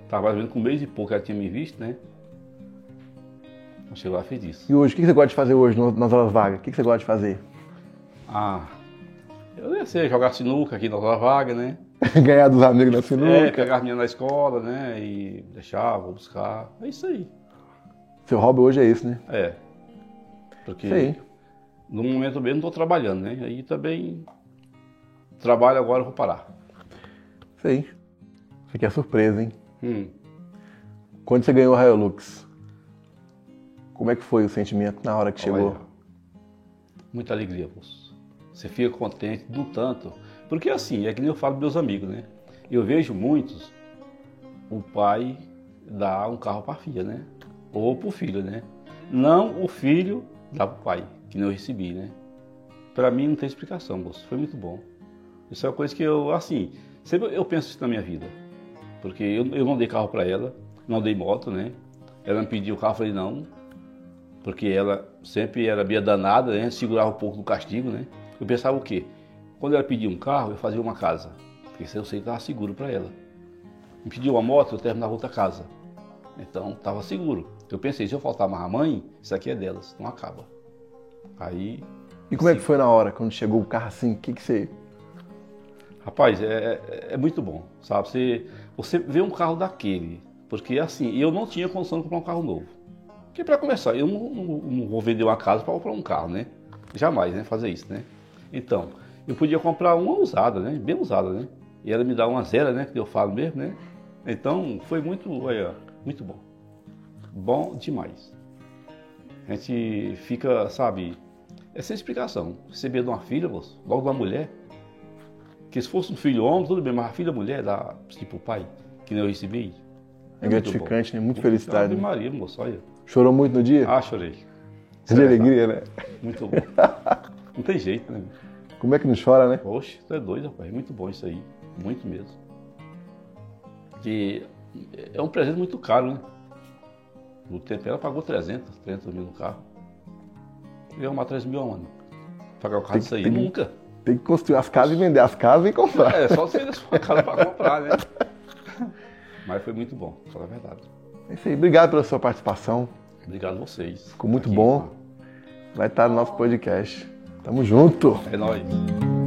Tava menos com um mês e pouco ela tinha me visto, né? Ela Chegou lá e isso. E hoje, o que você gosta de fazer hoje nas horas vagas? O que você gosta de fazer? Ah, eu ia ser jogar sinuca aqui na hora vaga, né? Ganhar dos amigos na É, sinuca? pegar as meninas na escola, né? E deixar, vou buscar. É isso aí. Seu hobby hoje é isso, né? É. Porque aí. no momento mesmo estou trabalhando, né? Aí também trabalho agora, eu vou parar. Aí. Isso aqui é surpresa, hein? Hum. Quando você ganhou o Hilux, como é que foi o sentimento na hora que chegou? Olha, muita alegria, moço. Você fica contente do tanto. Porque assim, é que nem eu falo dos meus amigos, né? Eu vejo muitos, o pai dá um carro para a filha, né? Ou para o filho, né? Não o filho dá para o pai, que nem eu recebi, né? Para mim não tem explicação, moço. Foi muito bom. Isso é uma coisa que eu, assim, sempre eu penso isso na minha vida. Porque eu, eu não dei carro para ela, não dei moto, né? Ela me pediu o carro, eu falei não, porque ela sempre era meio danada, né? Segurava um pouco do castigo, né? Eu pensava o quê? Quando ela pedia um carro, eu fazia uma casa. Porque eu sei que estava seguro para ela. Me pediu uma moto, eu terminava outra casa. Então, estava seguro. Eu pensei, se eu faltar mais a mãe, isso aqui é delas, não acaba. Aí, E como é que foi na hora, quando chegou o carro assim? O que, que você. rapaz, é, é- é muito bom, sabe? Você, você vê um carro daquele. Porque assim, eu não tinha condição de comprar um carro novo. Porque para começar, eu não, não- não vou vender uma casa para comprar um carro, né? Jamais, né? Fazer isso, né? Então, eu podia comprar uma usada, né? Bem usada, né? E ela me dá uma zero, né? Que eu falo mesmo, né? Então, foi muito, olha, muito bom. Bom demais. A gente fica, sabe, é sem explicação. Receber de uma filha, moço, logo de uma mulher. Que se fosse um filho homem, tudo bem, mas a filha mulher dá tipo o pai, que nem eu recebi. É gratificante, né? Muita felicidade. Ave né? Maria, moço, olha. Chorou muito no dia? Ah, chorei. de alegria, né? Muito bom. Não tem jeito, né? Como é que não chora, né? Poxa, tu é doido, rapaz. Muito bom isso aí. Muito mesmo. Que é um presente muito caro, né? No tempo ela pagou 300, 300 mil no carro. Eu arrumar 3 mil aonde? Pagar o carro disso aí? tem- Nunca. Tem que construir as casas e vender as casas e comprar. É, só se ele for cara pra comprar, né? Mas foi muito bom, falar a verdade. É isso aí. Obrigado pela sua participação. Obrigado a vocês. Ficou muito Aqui, bom. Vai estar no nosso podcast. Tamo junto. É nóis.